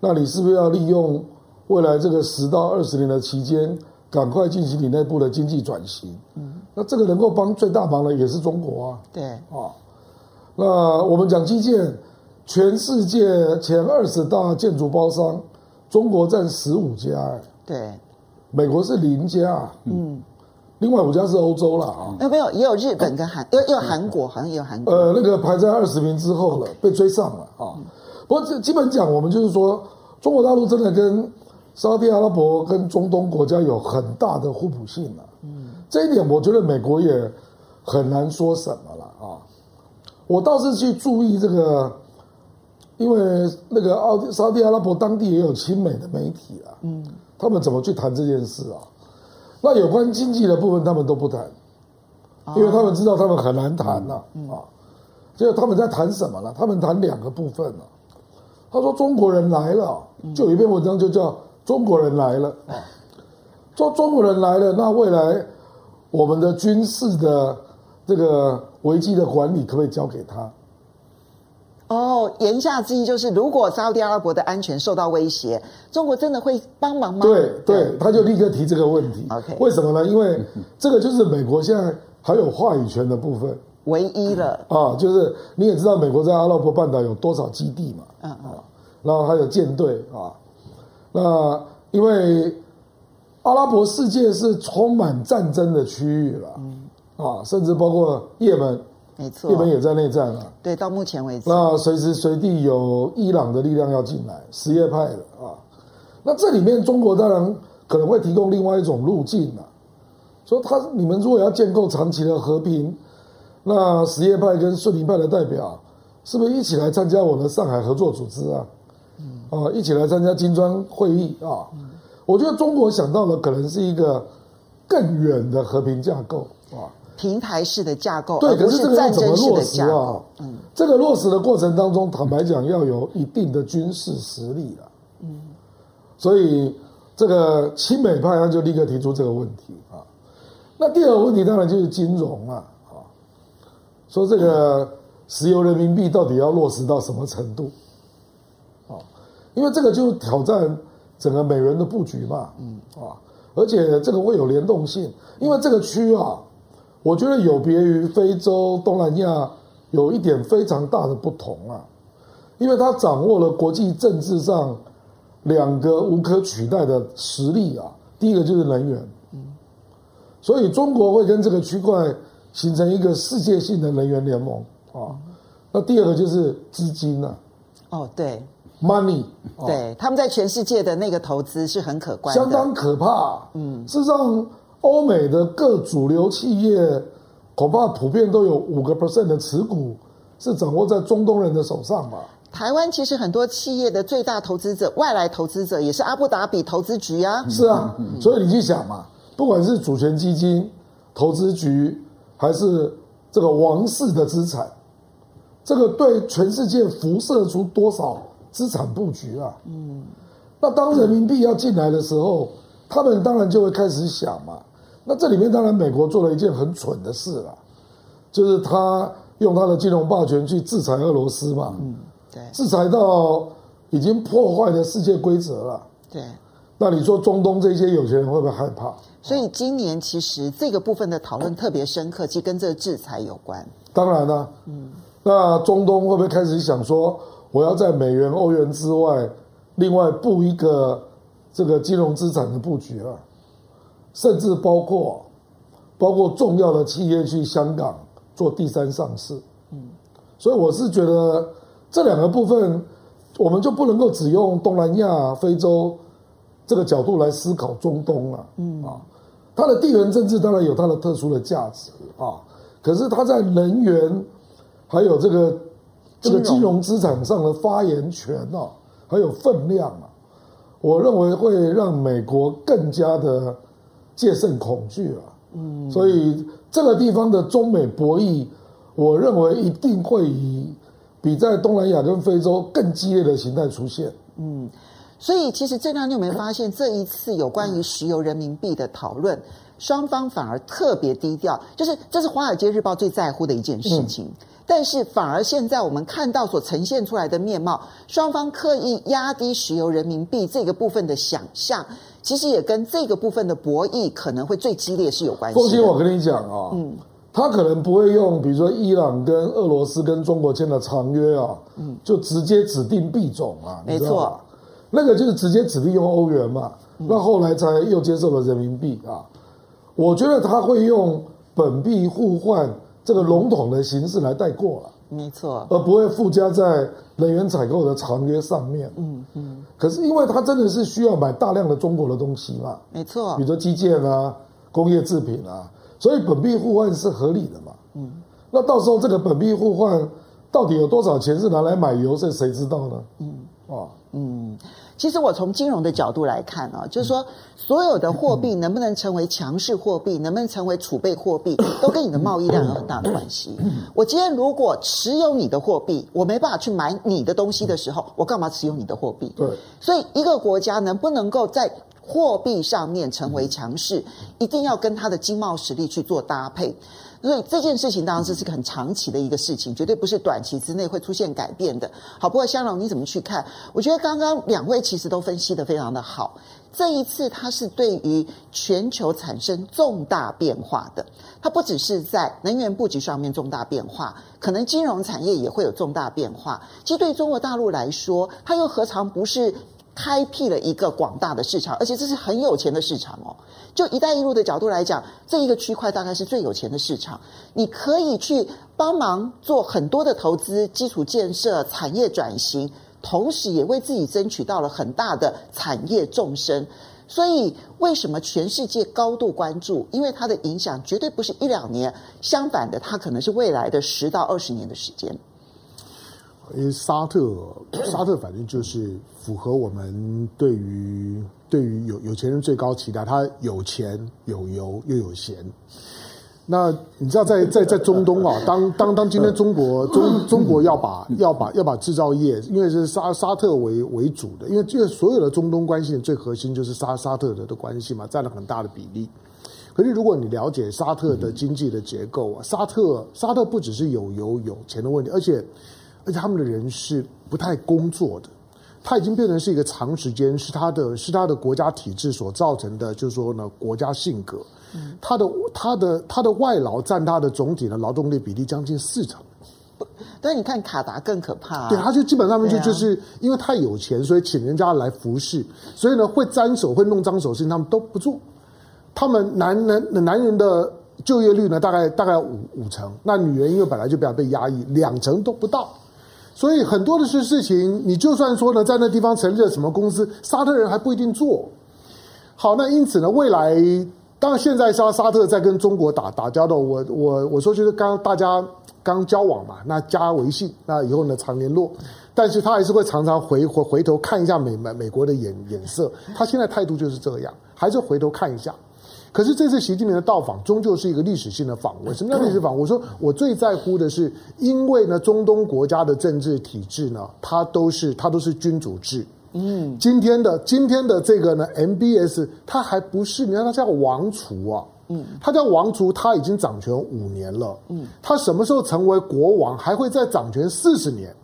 那你是不是要利用未来这个十到二十年的期间，赶快进行你内部的经济转型？嗯，那这个能够帮最大忙的也是中国啊。对啊，那我们讲基建，全世界前二十大建筑包商，中国占十五家，哎，对，美国是零家，嗯。另外五家是欧洲了啊，有没有也有日本跟韩，也有韩国，好像也有韩国。呃，那个排在二十名之后了，被追上了啊。不过这基本讲，我们就是说，中国大陆真的跟沙特阿拉伯跟中东国家有很大的互补性了。嗯，这一点我觉得美国也很难说什么了啊。我倒是去注意这个，因为那个奥沙特阿拉伯当地也有亲美的媒体啊，嗯，他们怎么去谈这件事啊？那有关经济的部分，他们都不谈，因为他们知道他们很难谈呐啊。就他们在谈什么呢？他们谈两个部分了。他说中国人来了，就有一篇文章就叫“中国人来了”啊。说中国人来了，那未来我们的军事的这个危机的管理，可不可以交给他？哦，言下之意就是，如果沙特阿拉伯的安全受到威胁，中国真的会帮忙吗？对对，他就立刻提这个问题。OK，为什么呢？因为 这个就是美国现在还有话语权的部分，唯一了啊，就是你也知道，美国在阿拉伯半岛有多少基地嘛？嗯嗯，然后还有舰队啊。那因为阿拉伯世界是充满战争的区域了，嗯啊，甚至包括也门。没错，也门也在内战了。对，到目前为止，那随时随地有伊朗的力量要进来，什叶派的啊。那这里面中国当然可能会提供另外一种路径了，说他你们如果要建构长期的和平，那什叶派跟逊尼派的代表是不是一起来参加我的上海合作组织啊？啊，一起来参加金砖会议啊？我觉得中国想到的可能是一个更远的和平架构啊。平台式的架构，对，可是这个要怎么落实啊？嗯，这个落实的过程当中，坦白讲，要有一定的军事实力了。嗯，所以这个亲美派他就立刻提出这个问题啊。那第二个问题当然就是金融啊，啊，说这个石油人民币到底要落实到什么程度？啊，因为这个就挑战整个美元的布局嘛。嗯啊，而且这个会有联动性，因为这个区啊。我觉得有别于非洲、东南亚，有一点非常大的不同啊，因为它掌握了国际政治上两个无可取代的实力啊。第一个就是能源，嗯所以中国会跟这个区块形成一个世界性的能源联盟啊。那第二个就是资金呢？哦，对，money，对，他们在全世界的那个投资是很可观的，相当可怕。嗯，事实上。欧美的各主流企业恐怕普遍都有五个 percent 的持股是掌握在中东人的手上吧？台湾其实很多企业的最大投资者、外来投资者也是阿布达比投资局啊。是啊，所以你去想嘛，不管是主权基金、投资局，还是这个王室的资产，这个对全世界辐射出多少资产布局啊？嗯，那当人民币要进来的时候，他们当然就会开始想嘛。那这里面当然，美国做了一件很蠢的事了，就是他用他的金融霸权去制裁俄罗斯嘛，嗯，对，制裁到已经破坏了世界规则了，对。那你说中东这些有钱人会不会害怕？所以今年其实这个部分的讨论特别深刻，其实跟这个制裁有关。当然了，嗯，那中东会不会开始想说，我要在美元、欧元之外，另外布一个这个金融资产的布局啊？甚至包括包括重要的企业去香港做第三上市，嗯，所以我是觉得这两个部分，我们就不能够只用东南亚、非洲这个角度来思考中东了，嗯。啊，它的地缘政治当然有它的特殊的价值啊，可是它在能源还有这个这个金融资产上的发言权啊，还有分量啊，我认为会让美国更加的。戒慎恐惧啊，嗯，所以这个地方的中美博弈，我认为一定会以比在东南亚跟非洲更激烈的形态出现，嗯，所以其实郑亮你有没有发现，这一次有关于石油人民币的讨论，双方反而特别低调，就是这是《华尔街日报》最在乎的一件事情。但是反而现在我们看到所呈现出来的面貌，双方刻意压低石油人民币这个部分的想象，其实也跟这个部分的博弈可能会最激烈是有关系。凤馨，我跟你讲啊，嗯，他可能不会用，比如说伊朗跟俄罗斯跟中国签的长约啊，嗯，就直接指定币种啊，没错，那个就是直接指定用欧元嘛，那后来才又接受了人民币啊。我觉得他会用本币互换。这个笼统的形式来带过了，没错，而不会附加在能源采购的长约上面。嗯嗯。可是因为它真的是需要买大量的中国的东西嘛，没错，比如说基建啊、工业制品啊，所以本币互换是合理的嘛。嗯。那到时候这个本币互换到底有多少钱是拿来买油，这谁知道呢？嗯。啊。嗯。其实我从金融的角度来看啊，就是说所有的货币能不能成为强势货币，能不能成为储备货币，都跟你的贸易量有很大的关系。我今天如果持有你的货币，我没办法去买你的东西的时候，我干嘛持有你的货币？对。所以一个国家能不能够在货币上面成为强势，一定要跟它的经贸实力去做搭配。所以这件事情当然是是个很长期的一个事情，绝对不是短期之内会出现改变的。好，不过香龙你怎么去看？我觉得刚刚两位其实都分析得非常的好。这一次它是对于全球产生重大变化的，它不只是在能源布局上面重大变化，可能金融产业也会有重大变化。其实对中国大陆来说，它又何尝不是？开辟了一个广大的市场，而且这是很有钱的市场哦。就“一带一路”的角度来讲，这一个区块大概是最有钱的市场。你可以去帮忙做很多的投资、基础建设、产业转型，同时也为自己争取到了很大的产业纵深。所以，为什么全世界高度关注？因为它的影响绝对不是一两年，相反的，它可能是未来的十到二十年的时间。因为沙特，沙特反正就是符合我们对于对于有有钱人最高期待，他有钱有油又有闲。那你知道在，在在中东啊，当当当今天中国中中国要把要把要把制造业，因为是沙沙特为为主的，因为这个所有的中东关系最核心就是沙沙特的的关系嘛，占了很大的比例。可是如果你了解沙特的经济的结构啊，沙特沙特不只是有油有钱的问题，而且。而且他们的人是不太工作的，他已经变成是一个长时间是他的是他的国家体制所造成的，就是说呢，国家性格，他的他的他的外劳占他的总体的劳动力比例将近四成。但你看卡达更可怕，啊，对，他就基本上面就就是因为太有钱，所以请人家来服侍，所以呢会沾手会弄脏手的事情他们都不做，他们男人男人的就业率呢大概大概五五成，那女人因为本来就比较被压抑，两成都不到。所以很多的事事情，你就算说呢，在那地方成立了什么公司，沙特人还不一定做。好，那因此呢，未来当然现在沙沙特在跟中国打打交道，我我我说就是刚大家刚交往嘛，那加微信，那以后呢常联络，但是他还是会常常回回回头看一下美美美国的眼眼色，他现在态度就是这样，还是回头看一下。可是这次习近平的到访，终究是一个历史性的访问。什么叫历史访问？我说我最在乎的是，因为呢，中东国家的政治体制呢，它都是它都是君主制。嗯，今天的今天的这个呢，MBS，它还不是，你看它叫王储啊，嗯，它叫王储，他已经掌权五年了。嗯，他什么时候成为国王，还会再掌权四十年。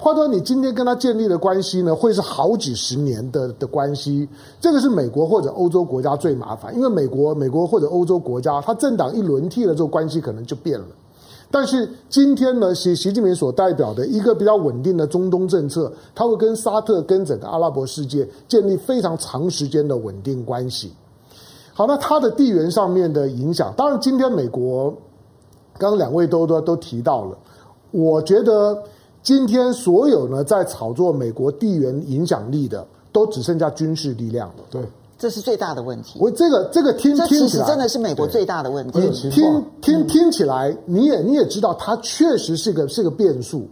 话说，你今天跟他建立的关系呢，会是好几十年的的关系。这个是美国或者欧洲国家最麻烦，因为美国、美国或者欧洲国家，它政党一轮替了之后，关系可能就变了。但是今天呢，习习近平所代表的一个比较稳定的中东政策，他会跟沙特、跟整个阿拉伯世界建立非常长时间的稳定关系。好，那它的地缘上面的影响，当然今天美国，刚刚两位都都都提到了，我觉得。今天所有呢，在炒作美国地缘影响力的，都只剩下军事力量了。对，这是最大的问题。我这个这个听听起来真的是美国最大的问题。听听听起来，你也你也知道，它确实是个是个变数。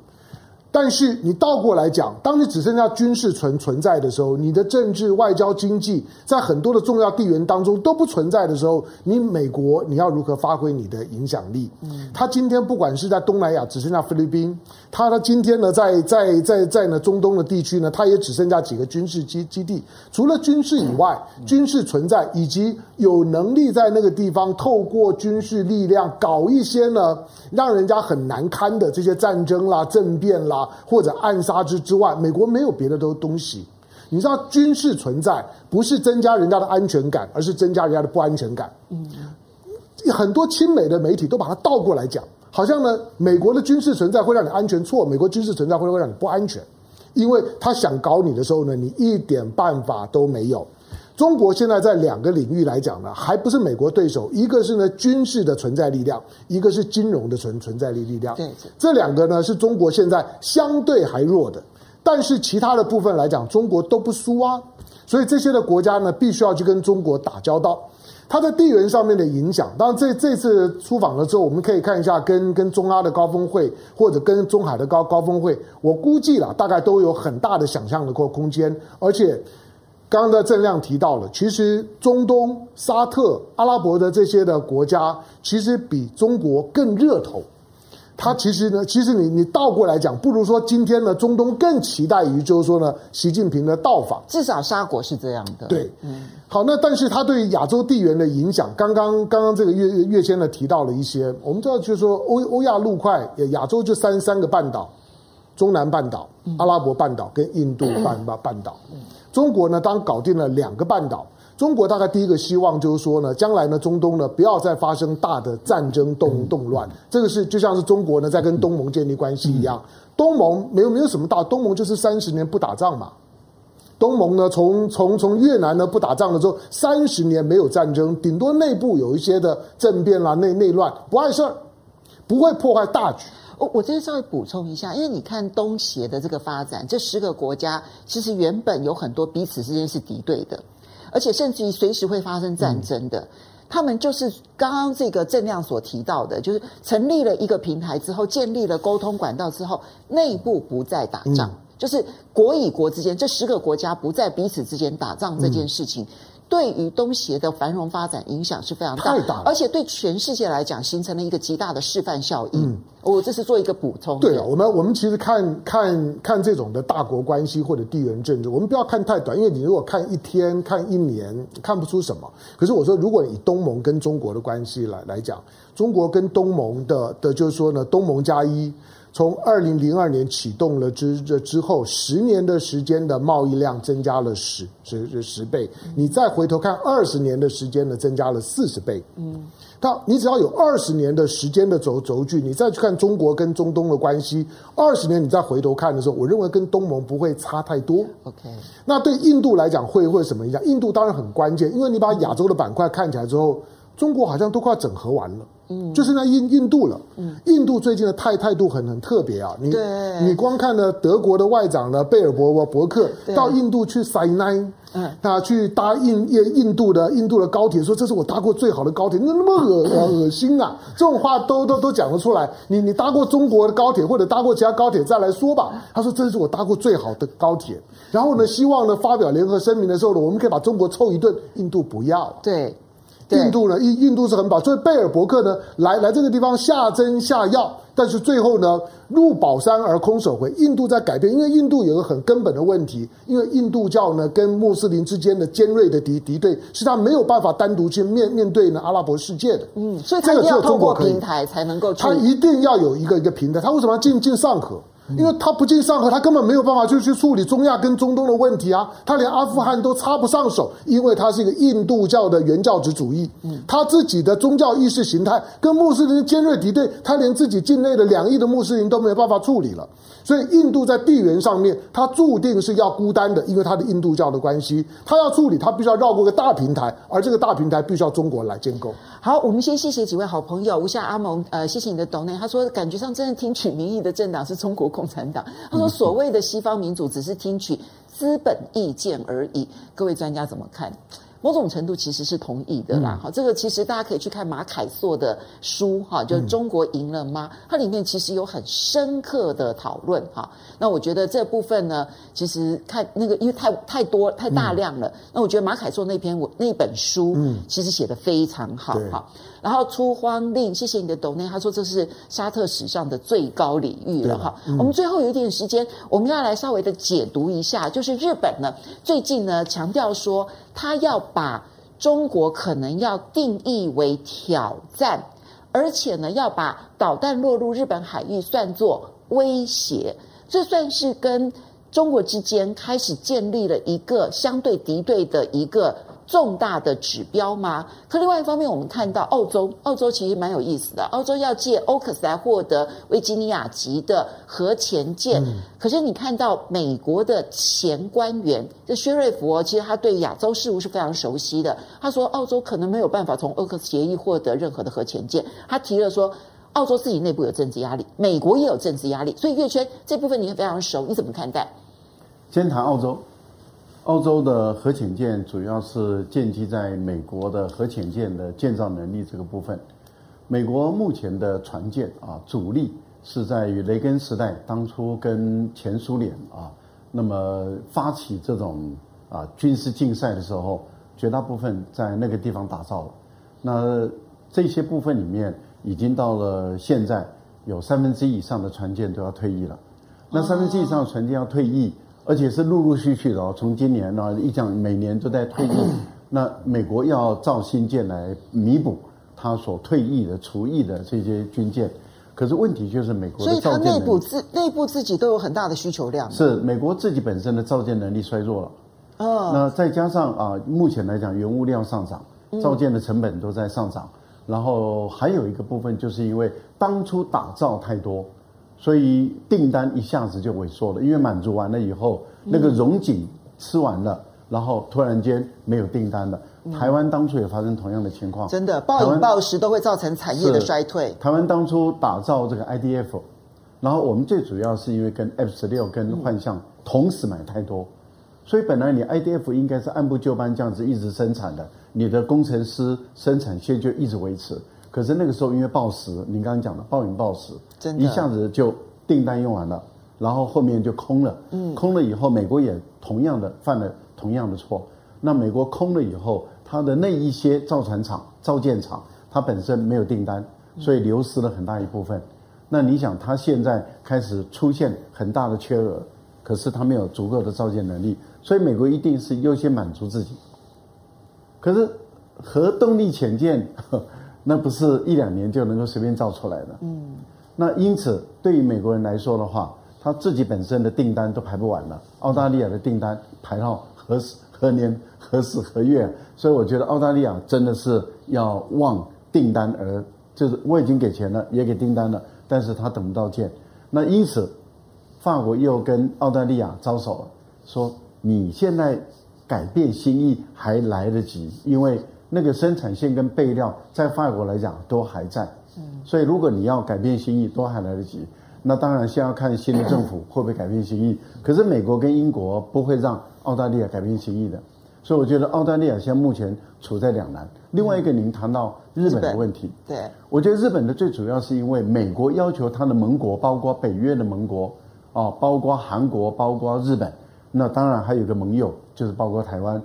但是你倒过来讲，当你只剩下军事存存在的时候，你的政治、外交、经济在很多的重要地缘当中都不存在的时候，你美国你要如何发挥你的影响力？嗯，他今天不管是在东南亚只剩下菲律宾，他他今天呢在在在在呢中东的地区呢，他也只剩下几个军事基基地。除了军事以外，军事存在以及有能力在那个地方透过军事力量搞一些呢让人家很难堪的这些战争啦、政变啦。或者暗杀之之外，美国没有别的都东西。你知道，军事存在不是增加人家的安全感，而是增加人家的不安全感。嗯，很多亲美的媒体都把它倒过来讲，好像呢，美国的军事存在会让你安全。错，美国军事存在会会让你不安全，因为他想搞你的时候呢，你一点办法都没有。中国现在在两个领域来讲呢，还不是美国对手。一个是呢军事的存在力量，一个是金融的存存在力力量。对，这两个呢是中国现在相对还弱的，但是其他的部分来讲，中国都不输啊。所以这些的国家呢，必须要去跟中国打交道。它在地缘上面的影响，当然这这次出访了之后，我们可以看一下跟跟中阿的高峰会，或者跟中海的高高峰会，我估计啦，大概都有很大的想象的空空间，而且。刚刚的郑亮提到了，其实中东、沙特、阿拉伯的这些的国家，其实比中国更热头。他其实呢，其实你你倒过来讲，不如说今天呢，中东更期待于就是说呢，习近平的到访。至少沙国是这样的。对，嗯，好，那但是他对亚洲地缘的影响，刚刚刚刚这个月月先呢提到了一些，我们知道就是说欧欧亚陆块，亚洲就三三个半岛，中南半岛、阿拉伯半岛跟印度半半半岛。嗯中国呢，当搞定了两个半岛，中国大概第一个希望就是说呢，将来呢，中东呢不要再发生大的战争动动乱。这个是就像是中国呢在跟东盟建立关系一样，东盟没有没有什么大，东盟就是三十年不打仗嘛。东盟呢，从从从越南呢不打仗了之后，三十年没有战争，顶多内部有一些的政变啦、内内乱，不碍事儿，不会破坏大局。我我这边稍微补充一下，因为你看东协的这个发展，这十个国家其实原本有很多彼此之间是敌对的，而且甚至于随时会发生战争的。嗯、他们就是刚刚这个郑亮所提到的，就是成立了一个平台之后，建立了沟通管道之后，内部不再打仗，嗯、就是国与国之间这十个国家不再彼此之间打仗这件事情。嗯对于东协的繁荣发展影响是非常大，大而且对全世界来讲形成了一个极大的示范效应。嗯，我这是做一个补充。对啊，我们我们其实看看看这种的大国关系或者地缘政治，我们不要看太短，因为你如果看一天、看一年，看不出什么。可是我说，如果以东盟跟中国的关系来来讲，中国跟东盟的的，就是说呢，东盟加一。从二零零二年启动了之这之后，十年的时间的贸易量增加了十十十倍。你再回头看二十年的时间呢，增加了四十倍。嗯，那你只要有二十年的时间的轴轴距，你再去看中国跟中东的关系，二十年你再回头看的时候，我认为跟东盟不会差太多。OK，那对印度来讲会会什么影响？印度当然很关键，因为你把亚洲的板块看起来之后，中国好像都快整合完了。嗯，就是那印印度了。嗯，印度最近的态态度很很特别啊。你对你光看了德国的外长呢，贝尔伯伯克到印度去塞奈，嗯，他去搭印印印度的印度的高铁，说这是我搭过最好的高铁，那那么恶恶心啊！这种话都都都讲得出来。你你搭过中国的高铁或者搭过其他高铁再来说吧。他说这是我搭过最好的高铁。然后呢，希望呢发表联合声明的时候呢，我们可以把中国凑一顿。印度不要。对。印度呢？印印度是很宝，所以贝尔伯克呢来来这个地方下针下药，但是最后呢入宝山而空手回。印度在改变，因为印度有个很根本的问题，因为印度教呢跟穆斯林之间的尖锐的敌敌对，是他没有办法单独去面面对呢阿拉伯世界的。嗯，所以他一定要通过平台才能够，他一定要有一个一个平台。他为什么要进进上合？因为他不进上合，他根本没有办法就去处理中亚跟中东的问题啊！他连阿富汗都插不上手，因为他是一个印度教的原教旨主义，他自己的宗教意识形态跟穆斯林尖锐敌对，他连自己境内的两亿的穆斯林都没有办法处理了。所以，印度在地缘上面，他注定是要孤单的，因为他的印度教的关系，他要处理，他必须要绕过个大平台，而这个大平台必须要中国来建构。好，我们先谢谢几位好朋友，吴夏阿蒙，呃，谢谢你的 donate。他说，感觉上真正听取民意的政党是中国共产党。他说，所谓的西方民主只是听取资本意见而已。各位专家怎么看？某种程度其实是同意的啦。好、嗯，这个其实大家可以去看马凯硕的书哈，就中国赢了吗？嗯、它里面其实有很深刻的讨论哈。那我觉得这部分呢，其实看那个因为太太多太大量了。嗯、那我觉得马凯硕那篇我那本书，嗯，其实写的非常好哈。然后出荒令，谢谢你的抖内，他说这是沙特史上的最高礼遇了哈。嗯、我们最后有一点时间，我们要来稍微的解读一下，就是日本呢最近呢强调说，他要把中国可能要定义为挑战，而且呢要把导弹落入日本海域算作威胁，这算是跟中国之间开始建立了一个相对敌对的一个。重大的指标吗？可另外一方面，我们看到澳洲，澳洲其实蛮有意思的。澳洲要借 AUKUS 来获得维吉尼亚级的核潜舰，嗯、可是你看到美国的前官员，这薛瑞福哦，其实他对亚洲事务是非常熟悉的。他说，澳洲可能没有办法从 AUKUS 协议获得任何的核潜舰。他提了说，澳洲自己内部有政治压力，美国也有政治压力，所以月圈这部分你也非常熟，你怎么看待？先谈澳洲。澳洲的核潜舰主要是建基在美国的核潜舰的建造能力这个部分。美国目前的船舰啊，主力是在于雷根时代当初跟前苏联啊，那么发起这种啊军事竞赛的时候，绝大部分在那个地方打造了。那这些部分里面，已经到了现在，有三分之一以上的船舰都要退役了。那三分之一以上的船舰要退役。而且是陆陆续续的哦，从今年呢，一讲每年都在退役。那美国要造新舰来弥补他所退役的、除役的这些军舰。可是问题就是美国的造舰能力，所以它内部自内部自己都有很大的需求量。是美国自己本身的造舰能力衰弱了。哦。那再加上啊，目前来讲，原物料上涨，造舰的成本都在上涨。然后还有一个部分，就是因为当初打造太多。所以订单一下子就萎缩了，因为满足完了以后，那个荣景吃完了，然后突然间没有订单了。台湾当初也发生同样的情况，真的暴饮暴食都会造成产业的衰退。台湾当初打造这个 IDF，然后我们最主要是因为跟 F 十六跟幻象同时买太多，所以本来你 IDF 应该是按部就班这样子一直生产的，你的工程师生产线就一直维持。可是那个时候因为暴食，您刚刚讲的暴饮暴食，真的一下子就订单用完了，然后后面就空了。嗯，空了以后，美国也同样的犯了同样的错。那美国空了以后，它的那一些造船厂、造舰厂，它本身没有订单，所以流失了很大一部分。那你想，它现在开始出现很大的缺额，可是它没有足够的造舰能力，所以美国一定是优先满足自己。可是核动力潜舰。那不是一两年就能够随便造出来的。嗯，那因此对于美国人来说的话，他自己本身的订单都排不完了。澳大利亚的订单排到何时何年何时何月？所以我觉得澳大利亚真的是要望订单而，就是我已经给钱了，也给订单了，但是他等不到件。那因此，法国又跟澳大利亚招手了，说你现在改变心意还来得及，因为。那个生产线跟备料在法国来讲都还在，所以如果你要改变心意，都还来得及。那当然先要看新的政府会不会改变心意。可是美国跟英国不会让澳大利亚改变心意的，所以我觉得澳大利亚现在目前处在两难。另外一个，您谈到日本的问题，对，我觉得日本的最主要是因为美国要求它的盟国，包括北约的盟国，啊，包括韩国，包括日本，那当然还有一个盟友，就是包括台湾。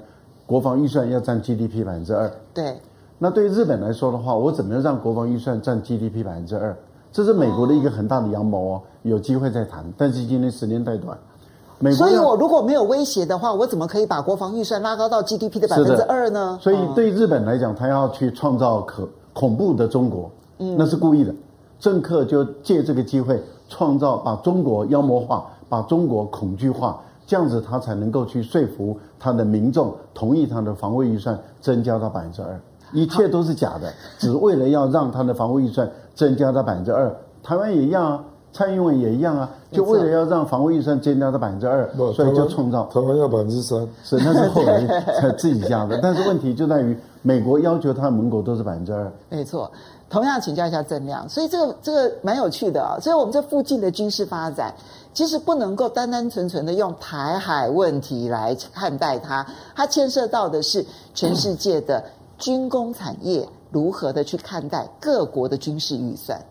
国防预算要占 GDP 百分之二，对。那对于日本来说的话，我怎么样让国防预算占 GDP 百分之二？这是美国的一个很大的阳谋哦。有机会再谈，但是今天时间太短。美国，所以我如果没有威胁的话，我怎么可以把国防预算拉高到 GDP 的百分之二呢？所以对日本来讲，他要去创造可恐怖的中国，嗯，那是故意的。政客就借这个机会创造，把中国妖魔化，把中国恐惧化。这样子，他才能够去说服他的民众同意他的防卫预算增加到百分之二。一切都是假的，只为了要让他的防卫预算增加到百分之二。台湾也一样啊，蔡英文也一样啊，就为了要让防卫预算增加到百分之二，所以就创造台湾要百分之三，是那是 后来才自己加的。但是问题就在于，美国要求他的盟国都是百分之二。没错，同样请教一下郑亮，所以这个这个蛮有趣的啊。所以我们这附近的军事发展。其实不能够单单纯纯的用台海问题来看待它，它牵涉到的是全世界的军工产业如何的去看待各国的军事预算。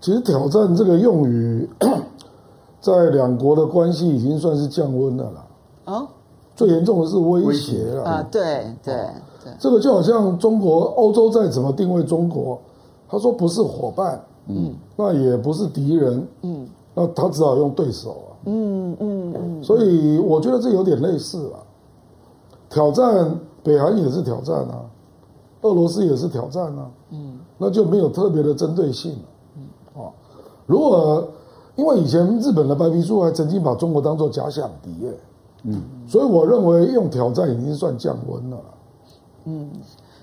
其实“挑战”这个用语，在两国的关系已经算是降温了啦。哦，最严重的是威胁了啊！对对对，这个就好像中国、欧洲再怎么定位中国，他说不是伙伴，嗯，那也不是敌人，嗯，那他只好用对手啊，嗯嗯嗯。所以我觉得这有点类似了。挑战北韩也是挑战啊，俄罗斯也是挑战啊，嗯，那就没有特别的针对性嗯。啊。如果因为以前日本的白皮书还曾经把中国当做假想敌耶，嗯，所以我认为用挑战已经算降温了。嗯，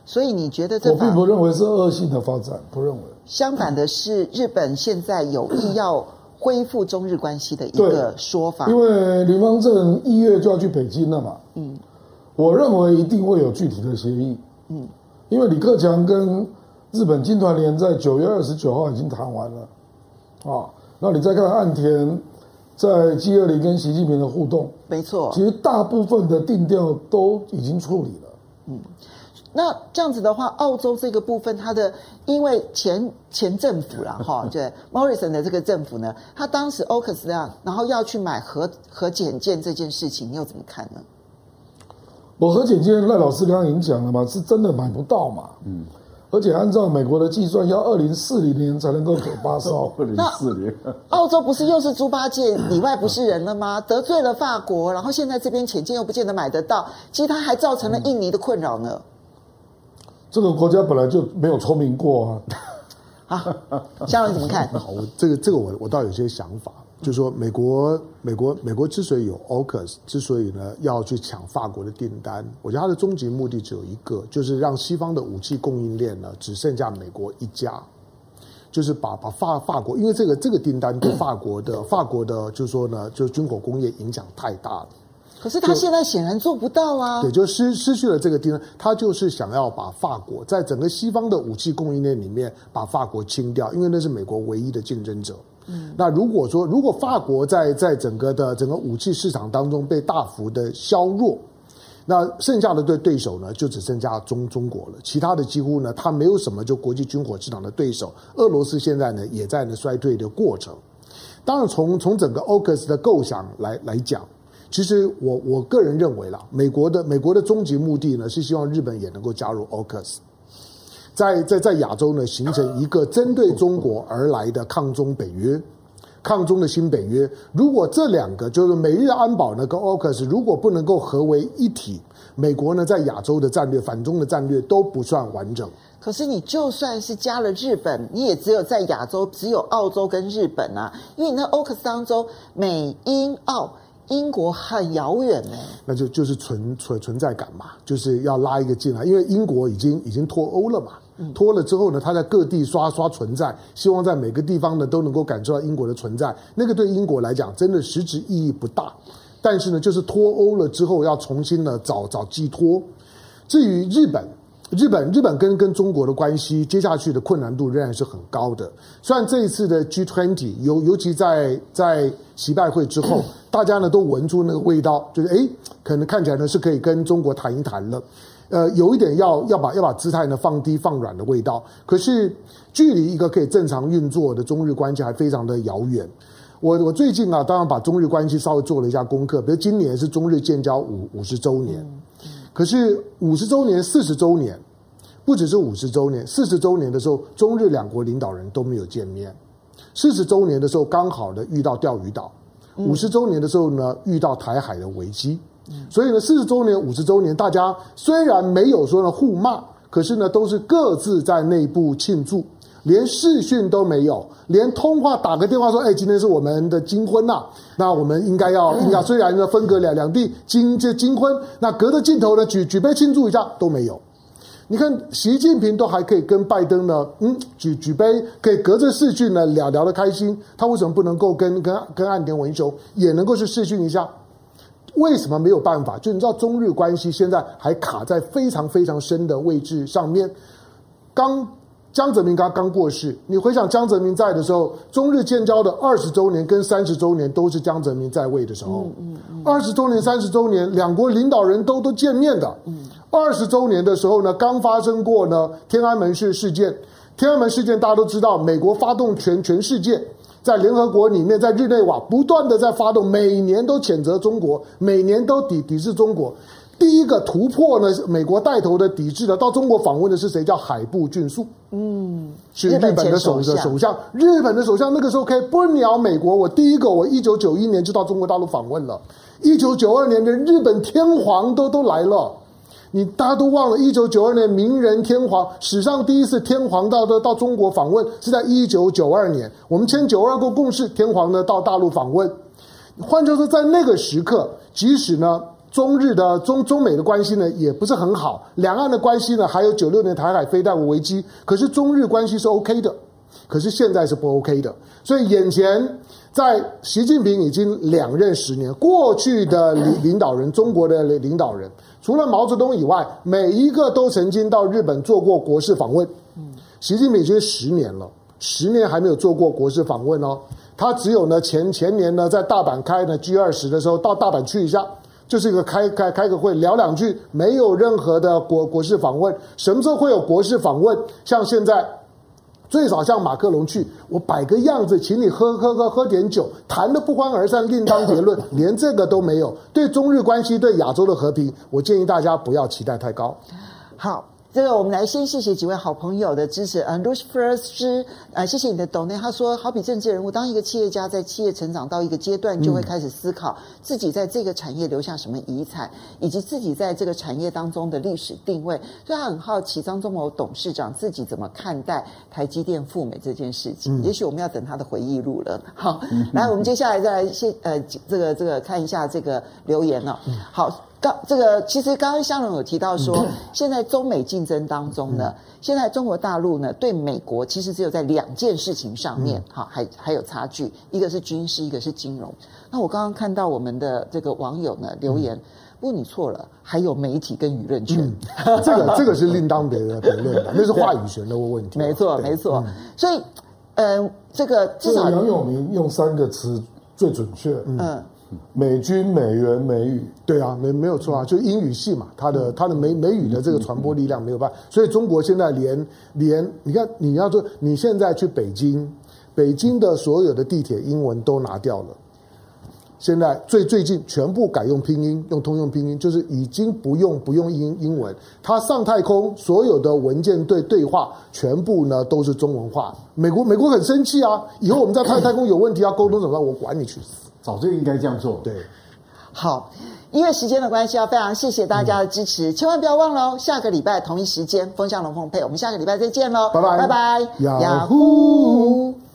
所以你觉得这？我并不认为是恶性的发展，不认为。相反的是，日本现在有意要恢复中日关系的一个说法。因为林方正一月就要去北京了嘛，嗯，我认为一定会有具体的协议，嗯，因为李克强跟日本经团联在九月二十九号已经谈完了。啊，那你再看岸田在 G20 跟习近平的互动，没错，其实大部分的定调都已经处理了。嗯，那这样子的话，澳洲这个部分，它的因为前前政府啦，哈，对，Morrison 的这个政府呢，他当时 AUKUS 这样，然后要去买核核潜舰这件事情，你又怎么看呢？我核潜舰赖老师刚刚已经讲了嘛，是真的买不到嘛？嗯。而且按照美国的计算，要二零四零年才能够给八艘。二零四零，澳洲不是又是猪八戒里外不是人了吗？得罪了法国，然后现在这边潜舰又不见得买得到，其实它还造成了印尼的困扰呢。这个国家本来就没有聪明过啊。好，香文怎么看？好，我这个这个我我倒有些想法。就是说，美国、美国、美国之所以有 AUKUS，之所以呢要去抢法国的订单，我觉得它的终极目的只有一个，就是让西方的武器供应链呢只剩下美国一家，就是把把法法国，因为这个这个订单对法国的法国的，就是说呢，就是军火工业影响太大了。可是他现在显然做不到啊！对，就失失去了这个地方，他就是想要把法国在整个西方的武器供应链里面把法国清掉，因为那是美国唯一的竞争者。嗯，那如果说如果法国在在整个的整个武器市场当中被大幅的削弱，那剩下的对对手呢就只剩下中中国了，其他的几乎呢他没有什么就国际军火市场的对手。俄罗斯现在呢也在呢衰退的过程。当然从从整个 o c u s 的构想来来讲。其实我我个人认为啦，美国的美国的终极目的呢，是希望日本也能够加入 AUKUS，在在在亚洲呢形成一个针对中国而来的抗中北约，抗中的新北约。如果这两个就是美日安保呢跟 AUKUS 如果不能够合为一体，美国呢在亚洲的战略反中的战略都不算完整。可是你就算是加了日本，你也只有在亚洲只有澳洲跟日本啊，因为你那 AUKUS 当中美英澳。英国很遥远呢，那就就是存存存在感嘛，就是要拉一个进来，因为英国已经已经脱欧了嘛，脱了之后呢，他在各地刷刷存在，希望在每个地方呢都能够感受到英国的存在，那个对英国来讲真的实质意义不大，但是呢，就是脱欧了之后要重新呢找找寄托。至于日本。日本日本跟跟中国的关系，接下去的困难度仍然是很高的。虽然这一次的 G20，尤尤其在在习拜会之后，大家呢都闻出那个味道，就是诶，可能看起来呢是可以跟中国谈一谈了。呃，有一点要要把要把姿态呢放低放软的味道。可是距离一个可以正常运作的中日关系还非常的遥远。我我最近啊，当然把中日关系稍微做了一下功课，比如今年是中日建交五五十周年。可是五十周年、四十周年，不只是五十周年，四十周年的时候，中日两国领导人都没有见面。四十周年的时候，刚好呢遇到钓鱼岛；五十周年的时候呢，遇到台海的危机。所以呢，四十周年、五十周年，大家虽然没有说呢互骂，可是呢，都是各自在内部庆祝。连视讯都没有，连通话打个电话说：“哎，今天是我们的金婚呐、啊，那我们应该要应该虽然呢分隔两两地金这金婚，那隔着镜头呢举举杯庆祝一下都没有。你看习近平都还可以跟拜登呢，嗯，举举杯可以隔着视讯呢聊聊得开心，他为什么不能够跟跟跟岸田文雄也能够去视讯一下？为什么没有办法？就你知道中日关系现在还卡在非常非常深的位置上面，刚。江泽民刚刚过世，你回想江泽民在的时候，中日建交的二十周年跟三十周年都是江泽民在位的时候。二十周年、三十周年，两国领导人都都见面的。嗯。二十周年的时候呢，刚发生过呢天安门事事件。天安门事件大家都知道，美国发动全全世界在联合国里面，在日内瓦不断的在发动，每年都谴责中国，每年都抵抵制中国。第一个突破呢，美国带头的抵制的，到中国访问的是谁？叫海部俊树，嗯，是日本的首的首相。日本的首相那个时候可以不鸟美国，我第一个，我一九九一年就到中国大陆访问了。一九九二年的日本天皇都都来了，你大家都忘了，一九九二年明仁天皇史上第一次天皇到到到中国访问是在一九九二年，我们签九二共共识，天皇呢到大陆访问。换句话说，在那个时刻，即使呢。中日的中中美的关系呢，也不是很好。两岸的关系呢，还有九六年台海飞弹危机。可是中日关系是 OK 的，可是现在是不 OK 的。所以眼前在习近平已经两任十年，过去的领领导人，中国的领导人，除了毛泽东以外，每一个都曾经到日本做过国事访问。习近平已经十年了，十年还没有做过国事访问哦。他只有呢前前年呢在大阪开呢 G 二十的时候到大阪去一下。就是一个开开开个会聊两句，没有任何的国国事访问。什么时候会有国事访问？像现在，最少像马克龙去，我摆个样子，请你喝喝喝喝点酒，谈的不欢而散，另当别论。连这个都没有。对中日关系，对亚洲的和平，我建议大家不要期待太高。好。这个我们来先谢谢几位好朋友的支持。嗯 First 之呃，谢谢你的 donate。他说，好比政治人物，当一个企业家在企业成长到一个阶段，就会开始思考自己在这个产业留下什么遗产，以及自己在这个产业当中的历史定位。所以他很好奇张忠谋董事长自己怎么看待台积电赴美这件事情。也许我们要等他的回忆录了。好，来，我们接下来再来先呃，这个这个看一下这个留言了。好。刚这个其实刚刚香龙有提到说，现在中美竞争当中呢，现在中国大陆呢对美国其实只有在两件事情上面哈还还有差距，一个是军事，一个是金融。那我刚刚看到我们的这个网友呢留言，不过你错了，还有媒体跟舆论权，这个这个是另当别论的，那是话语权的问题。没错没错，所以嗯，这个至少杨永明用三个词最准确，嗯。美军、美元、美语，对啊，没没有错啊，就英语系嘛，它的它的美美语的这个传播力量没有办法，所以中国现在连连你看，你要说你现在去北京，北京的所有的地铁英文都拿掉了，现在最最近全部改用拼音，用通用拼音，就是已经不用不用英英文，它上太空所有的文件对对话全部呢都是中文化，美国美国很生气啊，以后我们在太太空有问题要沟通怎么办？我管你去死！早就应该这样做。对，好，因为时间的关系，要非常谢谢大家的支持，嗯、千万不要忘了哦。下个礼拜同一时间，风向龙凤配，我们下个礼拜再见喽，拜拜拜拜，雅虎。